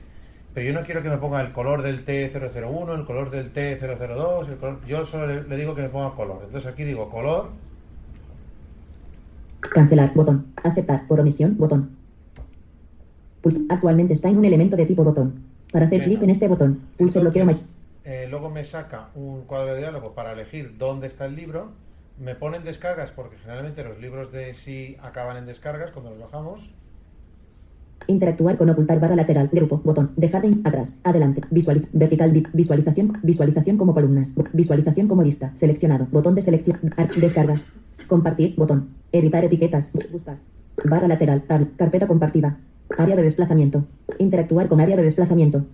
Pero yo no quiero que me ponga el color del T001, el color del T002, el color... yo solo le, le, digo que me ponga color. Entonces aquí digo color. Cancelar, botón. Aceptar, por omisión, botón. Pues actualmente está en un elemento de tipo botón. Para hacer clic en este botón, pulse bloqueo eh, luego me saca un cuadro de diálogo para elegir dónde está el libro. Me ponen descargas porque generalmente los libros de sí acaban en descargas cuando los bajamos. Interactuar con ocultar barra lateral, grupo, botón, dejar de atrás, adelante, visual, vertical, visualización, visualización como columnas, visualización como lista, seleccionado, botón de selección, descargas, compartir, botón, editar etiquetas, buscar, barra lateral, tal, carpeta compartida, Área de desplazamiento. Interactuar con área de desplazamiento.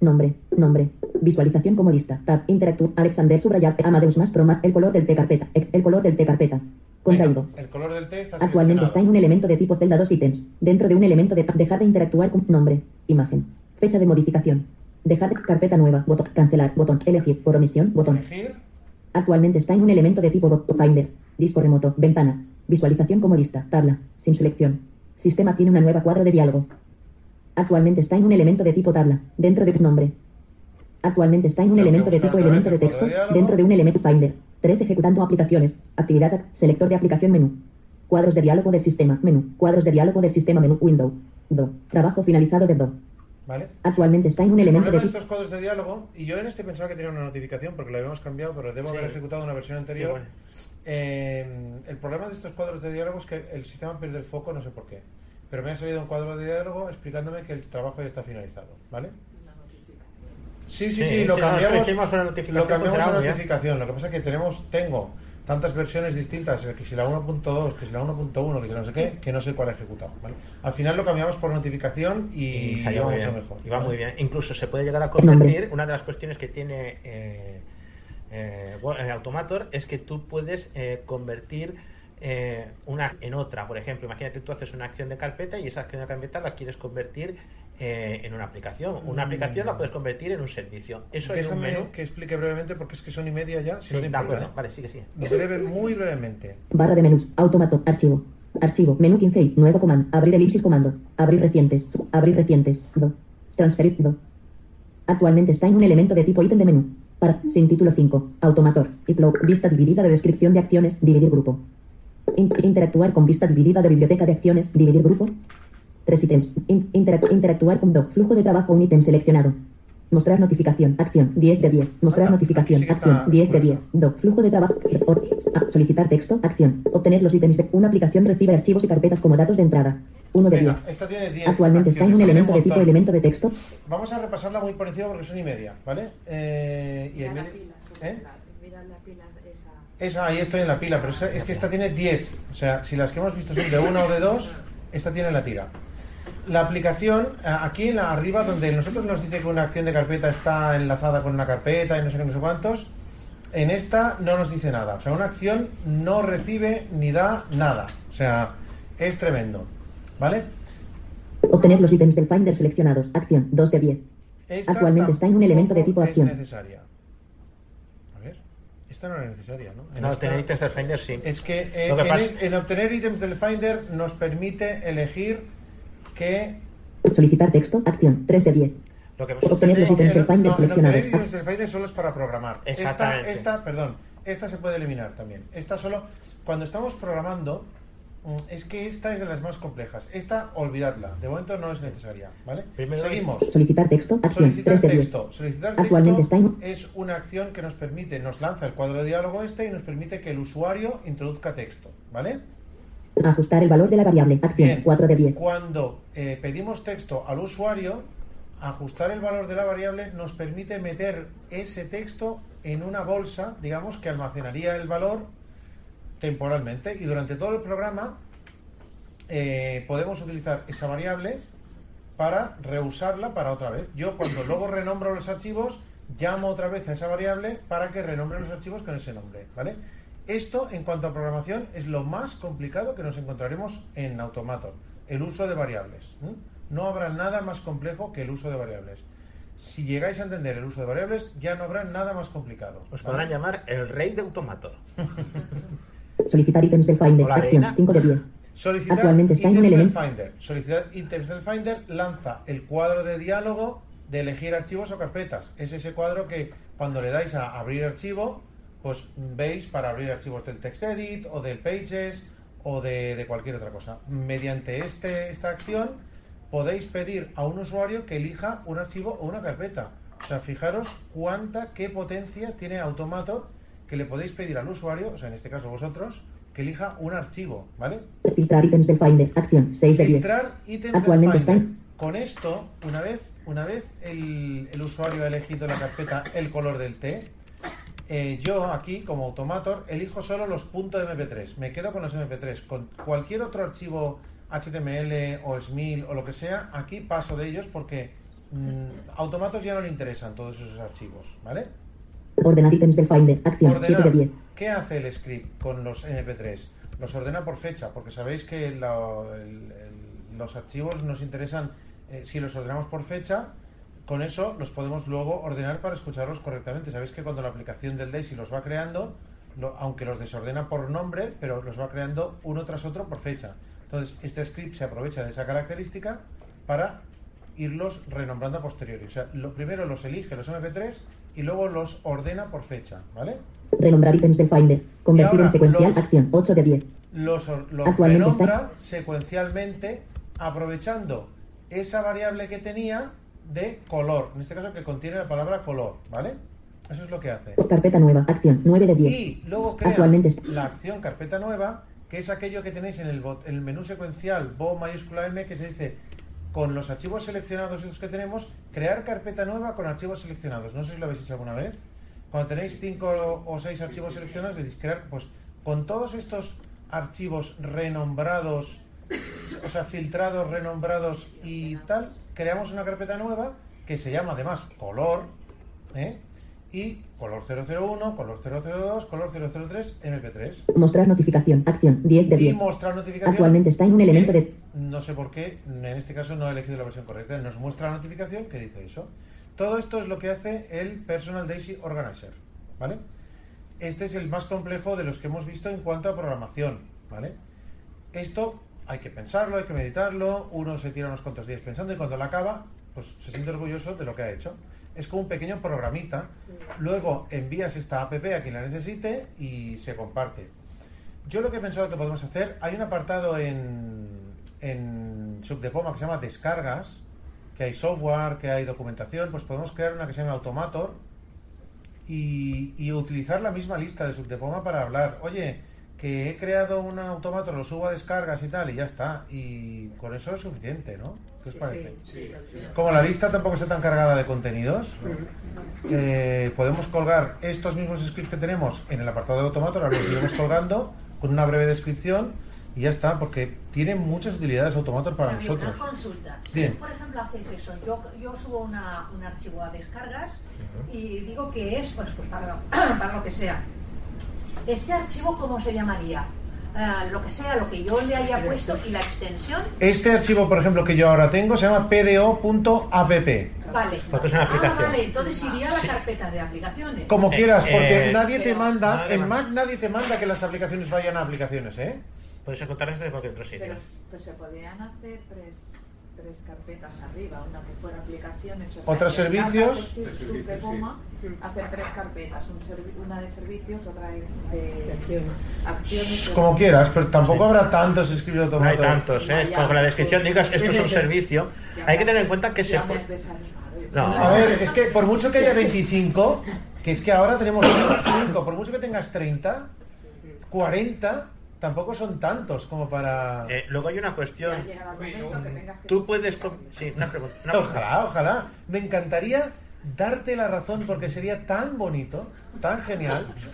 Nombre, nombre. Visualización como lista. Tab. Interactuar. Alexander subrayar. Amadeus más proma. El color del T carpeta. El color del T carpeta. Contraído. el color del T está Actualmente está en un elemento de tipo celda 2 ítems. Dentro de un elemento de dejar de interactuar con nombre. Imagen. Fecha de modificación. Dejar de carpeta nueva. Botón. Cancelar. Botón. Elegir. Por omisión. Botón. Elegir. Actualmente está en un elemento de tipo Finder. Disco remoto. Ventana. Visualización como lista. Tabla. Sin selección. Sistema tiene una nueva cuadro de diálogo. Actualmente está en un elemento de tipo tabla, dentro de nombre. Actualmente está en un elemento de tipo elemento de texto, dentro de un elemento Finder. 3 ejecutando aplicaciones. Actividad, selector de aplicación menú. Cuadros de diálogo del sistema, menú. Cuadros de diálogo del sistema, menú, window. Do. Trabajo finalizado de Do. ¿Vale? Actualmente está en un elemento de... estos cuadros de diálogo, y yo en este pensaba que tenía una notificación porque lo habíamos cambiado, pero debo haber ejecutado una versión anterior. Eh, el problema de estos cuadros de diálogo es que el sistema pierde el foco, no sé por qué. Pero me ha salido un cuadro de diálogo explicándome que el trabajo ya está finalizado, ¿vale? Sí, sí, sí, lo cambiamos, lo notificación, lo cambiamos a notificación. Lo que pasa es que tenemos, tengo tantas versiones distintas, que si la 1.2, que si la 1.1, que si no sé qué, que no sé cuál he ejecutado. ¿vale? Al final lo cambiamos por notificación y, y salió mucho mejor. Y va muy bien. Incluso se puede llegar a convertir, una de las cuestiones que tiene... Eh, eh, Automator es que tú puedes eh, convertir eh, una en otra. Por ejemplo, imagínate tú haces una acción de carpeta y esa acción de carpeta la quieres convertir eh, en una aplicación. Una aplicación la puedes convertir en un servicio. Eso es un menú. que explique brevemente porque es que son y media ya. Si Sí, no de acuerdo. ¿eh? Vale, sigue, sigue. Breve, muy brevemente. Barra de menús. Automato. Archivo. Archivo. Menú 15 y nuevo comando. Abrir elipsis comando. Abrir recientes. Abrir recientes. Do. Transferir. Do. Actualmente está en un elemento de tipo ítem de menú. Para. Sin título 5. Automator. Upload. Vista dividida de descripción de acciones. Dividir grupo. In- interactuar con vista dividida de biblioteca de acciones. Dividir grupo. Tres ítems. In- interac- interactuar con doc. Flujo de trabajo. Un ítem seleccionado. Mostrar notificación. Acción. 10 de 10. Mostrar notificación. sí Acción. 10 de 10. curioso. Doc. Flujo de trabajo. Ah, solicitar texto. Acción. Obtener los ítems de una aplicación recibe archivos y carpetas como datos de entrada. 1 de Venga, 10. esta tiene 10. Actualmente está en un elemento de tipo elemento de texto. Vamos a repasarla muy por encima porque son y media, ¿vale? Eh, y Mira en la vez- pila, ¿eh? la- mira la pila esa. Esa, ahí estoy en la pila, pero es que esta tiene 10. O sea, si las que hemos visto son de una o de dos, esta tiene la tira. La aplicación, a- aquí en la arriba, donde nosotros nos dice que una acción de carpeta está enlazada con una carpeta y no sé qué, no sé cuántos, en esta no nos dice nada. O sea, una acción no recibe ni da nada. O sea, es tremendo. ¿Vale? Obtener los ítems del Finder seleccionados. Acción. 2 de 10. Esta Actualmente está en un elemento de tipo acción. Es necesaria. A ver, esta no era necesaria, ¿no? En No, esta- tener ítems del Finder sí. Es que eh, Lo que en, pasa- es- en obtener ítems del Finder nos permite elegir que Solicitar texto. Acción. 3 de 10. Lo que Obtener los ítems del no, Finder en obtener seleccionados. ítems del Finder solo es para programar. Esta, Exactamente. esta, perdón, esta se puede eliminar también. Esta solo, cuando estamos programando, mm, es que esta es de las más complejas. Esta, olvidadla. De momento no es necesaria, ¿vale? Primero Seguimos. Solicitar texto. Acción. Solicitar 3 de 10. texto. Solicitar Actualmente texto está en- es una acción que nos permite, nos lanza el cuadro de diálogo este y nos permite que el usuario introduzca texto, ¿vale? Ajustar el valor de la variable. Acción. Bien. 4 de 10. Cuando eh, pedimos texto al usuario, ajustar el valor de la variable nos permite meter ese texto en una bolsa, digamos, que almacenaría el valor temporalmente y durante todo el programa eh, podemos utilizar esa variable para reusarla para otra vez. Yo cuando luego renombro los archivos, llamo otra vez a esa variable para que renombre los archivos con ese nombre, ¿vale? Esto en cuanto a programación es lo más complicado que nos encontraremos en Automator, el uso de variables. No habrá nada más complejo que el uso de variables. Si llegáis a entender el uso de variables, ya no habrá nada más complicado. Os ¿vale? podrán llamar el rey de Automator. [laughs] Solicitar ítems del Finder. Hola, Acción. Reina. 5 de 10. Solicitar Actualmente está en ítems un del elemento- Finder. Solicitar ítems del Finder lanza el cuadro de diálogo de elegir archivos o carpetas. Es ese cuadro que cuando le dais a abrir archivo, pues veis para abrir archivos del TextEdit o del Pages o de, de cualquier otra cosa. Mediante este, esta acción podéis pedir a un usuario que elija un archivo o una carpeta. O sea, fijaros cuánta, qué potencia tiene Automator que le podéis pedir al usuario, o sea, en este caso vosotros, que elija un archivo, ¿vale? Filtrar ítems del Finder. Acción. 6 de 10. filtrar ítems Actualmente del Finder. están- Con esto, una vez, una vez el, el usuario ha elegido la carpeta el color del té, eh, yo aquí, como Automator, elijo solo los puntos MP3. Me quedo con los MP3. Con cualquier otro archivo HTML o SMIL o lo que sea, aquí paso de ellos porque mm, Automator ya no le interesan todos esos archivos, ¿vale? Ordenar ítems del Finder. Acción. 7 de Ordenar. 10. ¿Qué hace el script con los MP3? Los ordena por fecha, porque sabéis que la- el- el- los archivos nos interesan, eh, si los ordenamos por fecha, con eso los podemos luego ordenar para escucharlos correctamente. Sabéis que cuando la aplicación del Daisy los va creando, lo- aunque los desordena por nombre, pero los va creando uno tras otro por fecha. Entonces, este script se aprovecha de esa característica para irlos renombrando a posteriori. O sea, lo primero los elige los MP3 y luego los ordena por fecha, ¿vale? Renombrar ítems del Finder. Convertir en secuencial. los- Acción. 8 de 10. los, los renombra secuencialmente aprovechando esa variable que tenía de color, en este caso que contiene la palabra color, ¿vale? Eso es lo que hace. Carpeta nueva. Acción. 9 de 10. Y luego crea Actualmente la acción carpeta nueva, que es aquello que tenéis en el, bot- en el menú secuencial Bo mayúscula M, que se dice con los archivos seleccionados esos que tenemos, crear carpeta nueva con archivos seleccionados. No sé si lo habéis hecho alguna vez. Cuando tenéis cinco o seis archivos seleccionados, decís crear, pues con todos estos archivos renombrados, o sea, filtrados, renombrados y tal, creamos una carpeta nueva que se llama además color, ¿eh? y color 001, color 002, color 003, MP3. Mostrar notificación. Acción. 10 de Y 10. mostrar notificación. Actualmente está en un elemento de... No sé por qué, en este caso no he elegido la versión correcta. Nos muestra la notificación que dice eso. Todo esto es lo que hace el Personal Daisy Organizer. ¿Vale? Este es el más complejo de los que hemos visto en cuanto a programación. ¿Vale? Esto hay que pensarlo, hay que meditarlo. Uno se tira unos cuantos días pensando y cuando lo acaba, pues se siente orgulloso de lo que ha hecho. Es como un pequeño programita. Luego envías esta app a quien la necesite y se comparte. Yo lo que he pensado que podemos hacer, hay un apartado en, en Subdepoma que se llama Descargas, que hay software, que hay documentación, pues podemos crear una que se llama Automator y, y utilizar la misma lista de Subdepoma para hablar, oye, que he creado un Automator, lo subo a descargas y tal, y ya está. Y con eso es suficiente, ¿no? ¿Qué os parece? Como la lista tampoco está tan cargada de contenidos, eh, podemos colgar estos mismos scripts que tenemos en el apartado de Automator, ahora los iremos colgando con una breve descripción y ya está, porque tiene muchas utilidades Automator para nosotros. Una consulta. Si, Bien. por ejemplo, hacéis eso, yo, yo subo una, un archivo a descargas y digo que es pues, pues para, [clears throat] para lo que sea. ¿Este archivo cómo se llamaría? Eh, lo que sea, lo que yo le haya puesto y la extensión. Este archivo, por ejemplo, que yo ahora tengo, se llama pdo.app. Vale. Porque es una aplicación. Ah, vale, entonces iría a la carpeta de aplicaciones. Como quieras, porque eh, nadie te manda, en. Mac nadie te manda que las aplicaciones vayan a aplicaciones, ¿eh? Puedes encontrarlas desde cualquier otro sitio. Pero pues se podían hacer tres, tres carpetas arriba, una que fuera aplicaciones, o sea, Otros servicios. sub- Tres servicios, subdepoma, hacer tres carpetas, un una de servicios, otra de, de acciones. Como quieras, pero tampoco habrá tantos scripts No hay tantos, ¿eh? Vaya, Como con la descripción pues- digas, esto es un servicio. Hay que tener en cuenta que se. No. A ver, es que por mucho que haya 25, que es que ahora tenemos 5, por mucho que tengas 30, 40, tampoco son tantos como para... Eh, luego hay una cuestión. que que Tú puedes... Sí, una pregunta. una pregunta. Ojalá, ojalá. Me encantaría darte la razón porque sería tan bonito, tan genial. [laughs]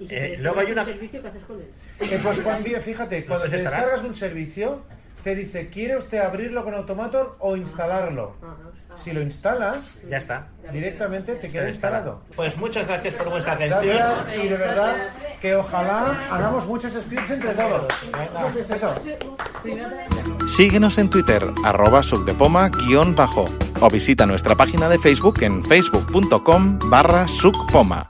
Y si Eh, luego hay un una- servicio, ¿qué haces con él? Eh, pues cuando, fíjate, cuando te descargas un servicio, te dice, ¿quiere usted abrirlo con Automator o instalarlo? Ajá. Si lo instalas, Ya está. directamente te queda instalado. Pues muchas gracias por vuestra atención. Gracias y de verdad que ojalá hagamos muchos scripts entre todos. Eso. Síguenos en Twitter, arroba subdepoma-bajo o visita nuestra página de Facebook en facebook.com barra subpoma.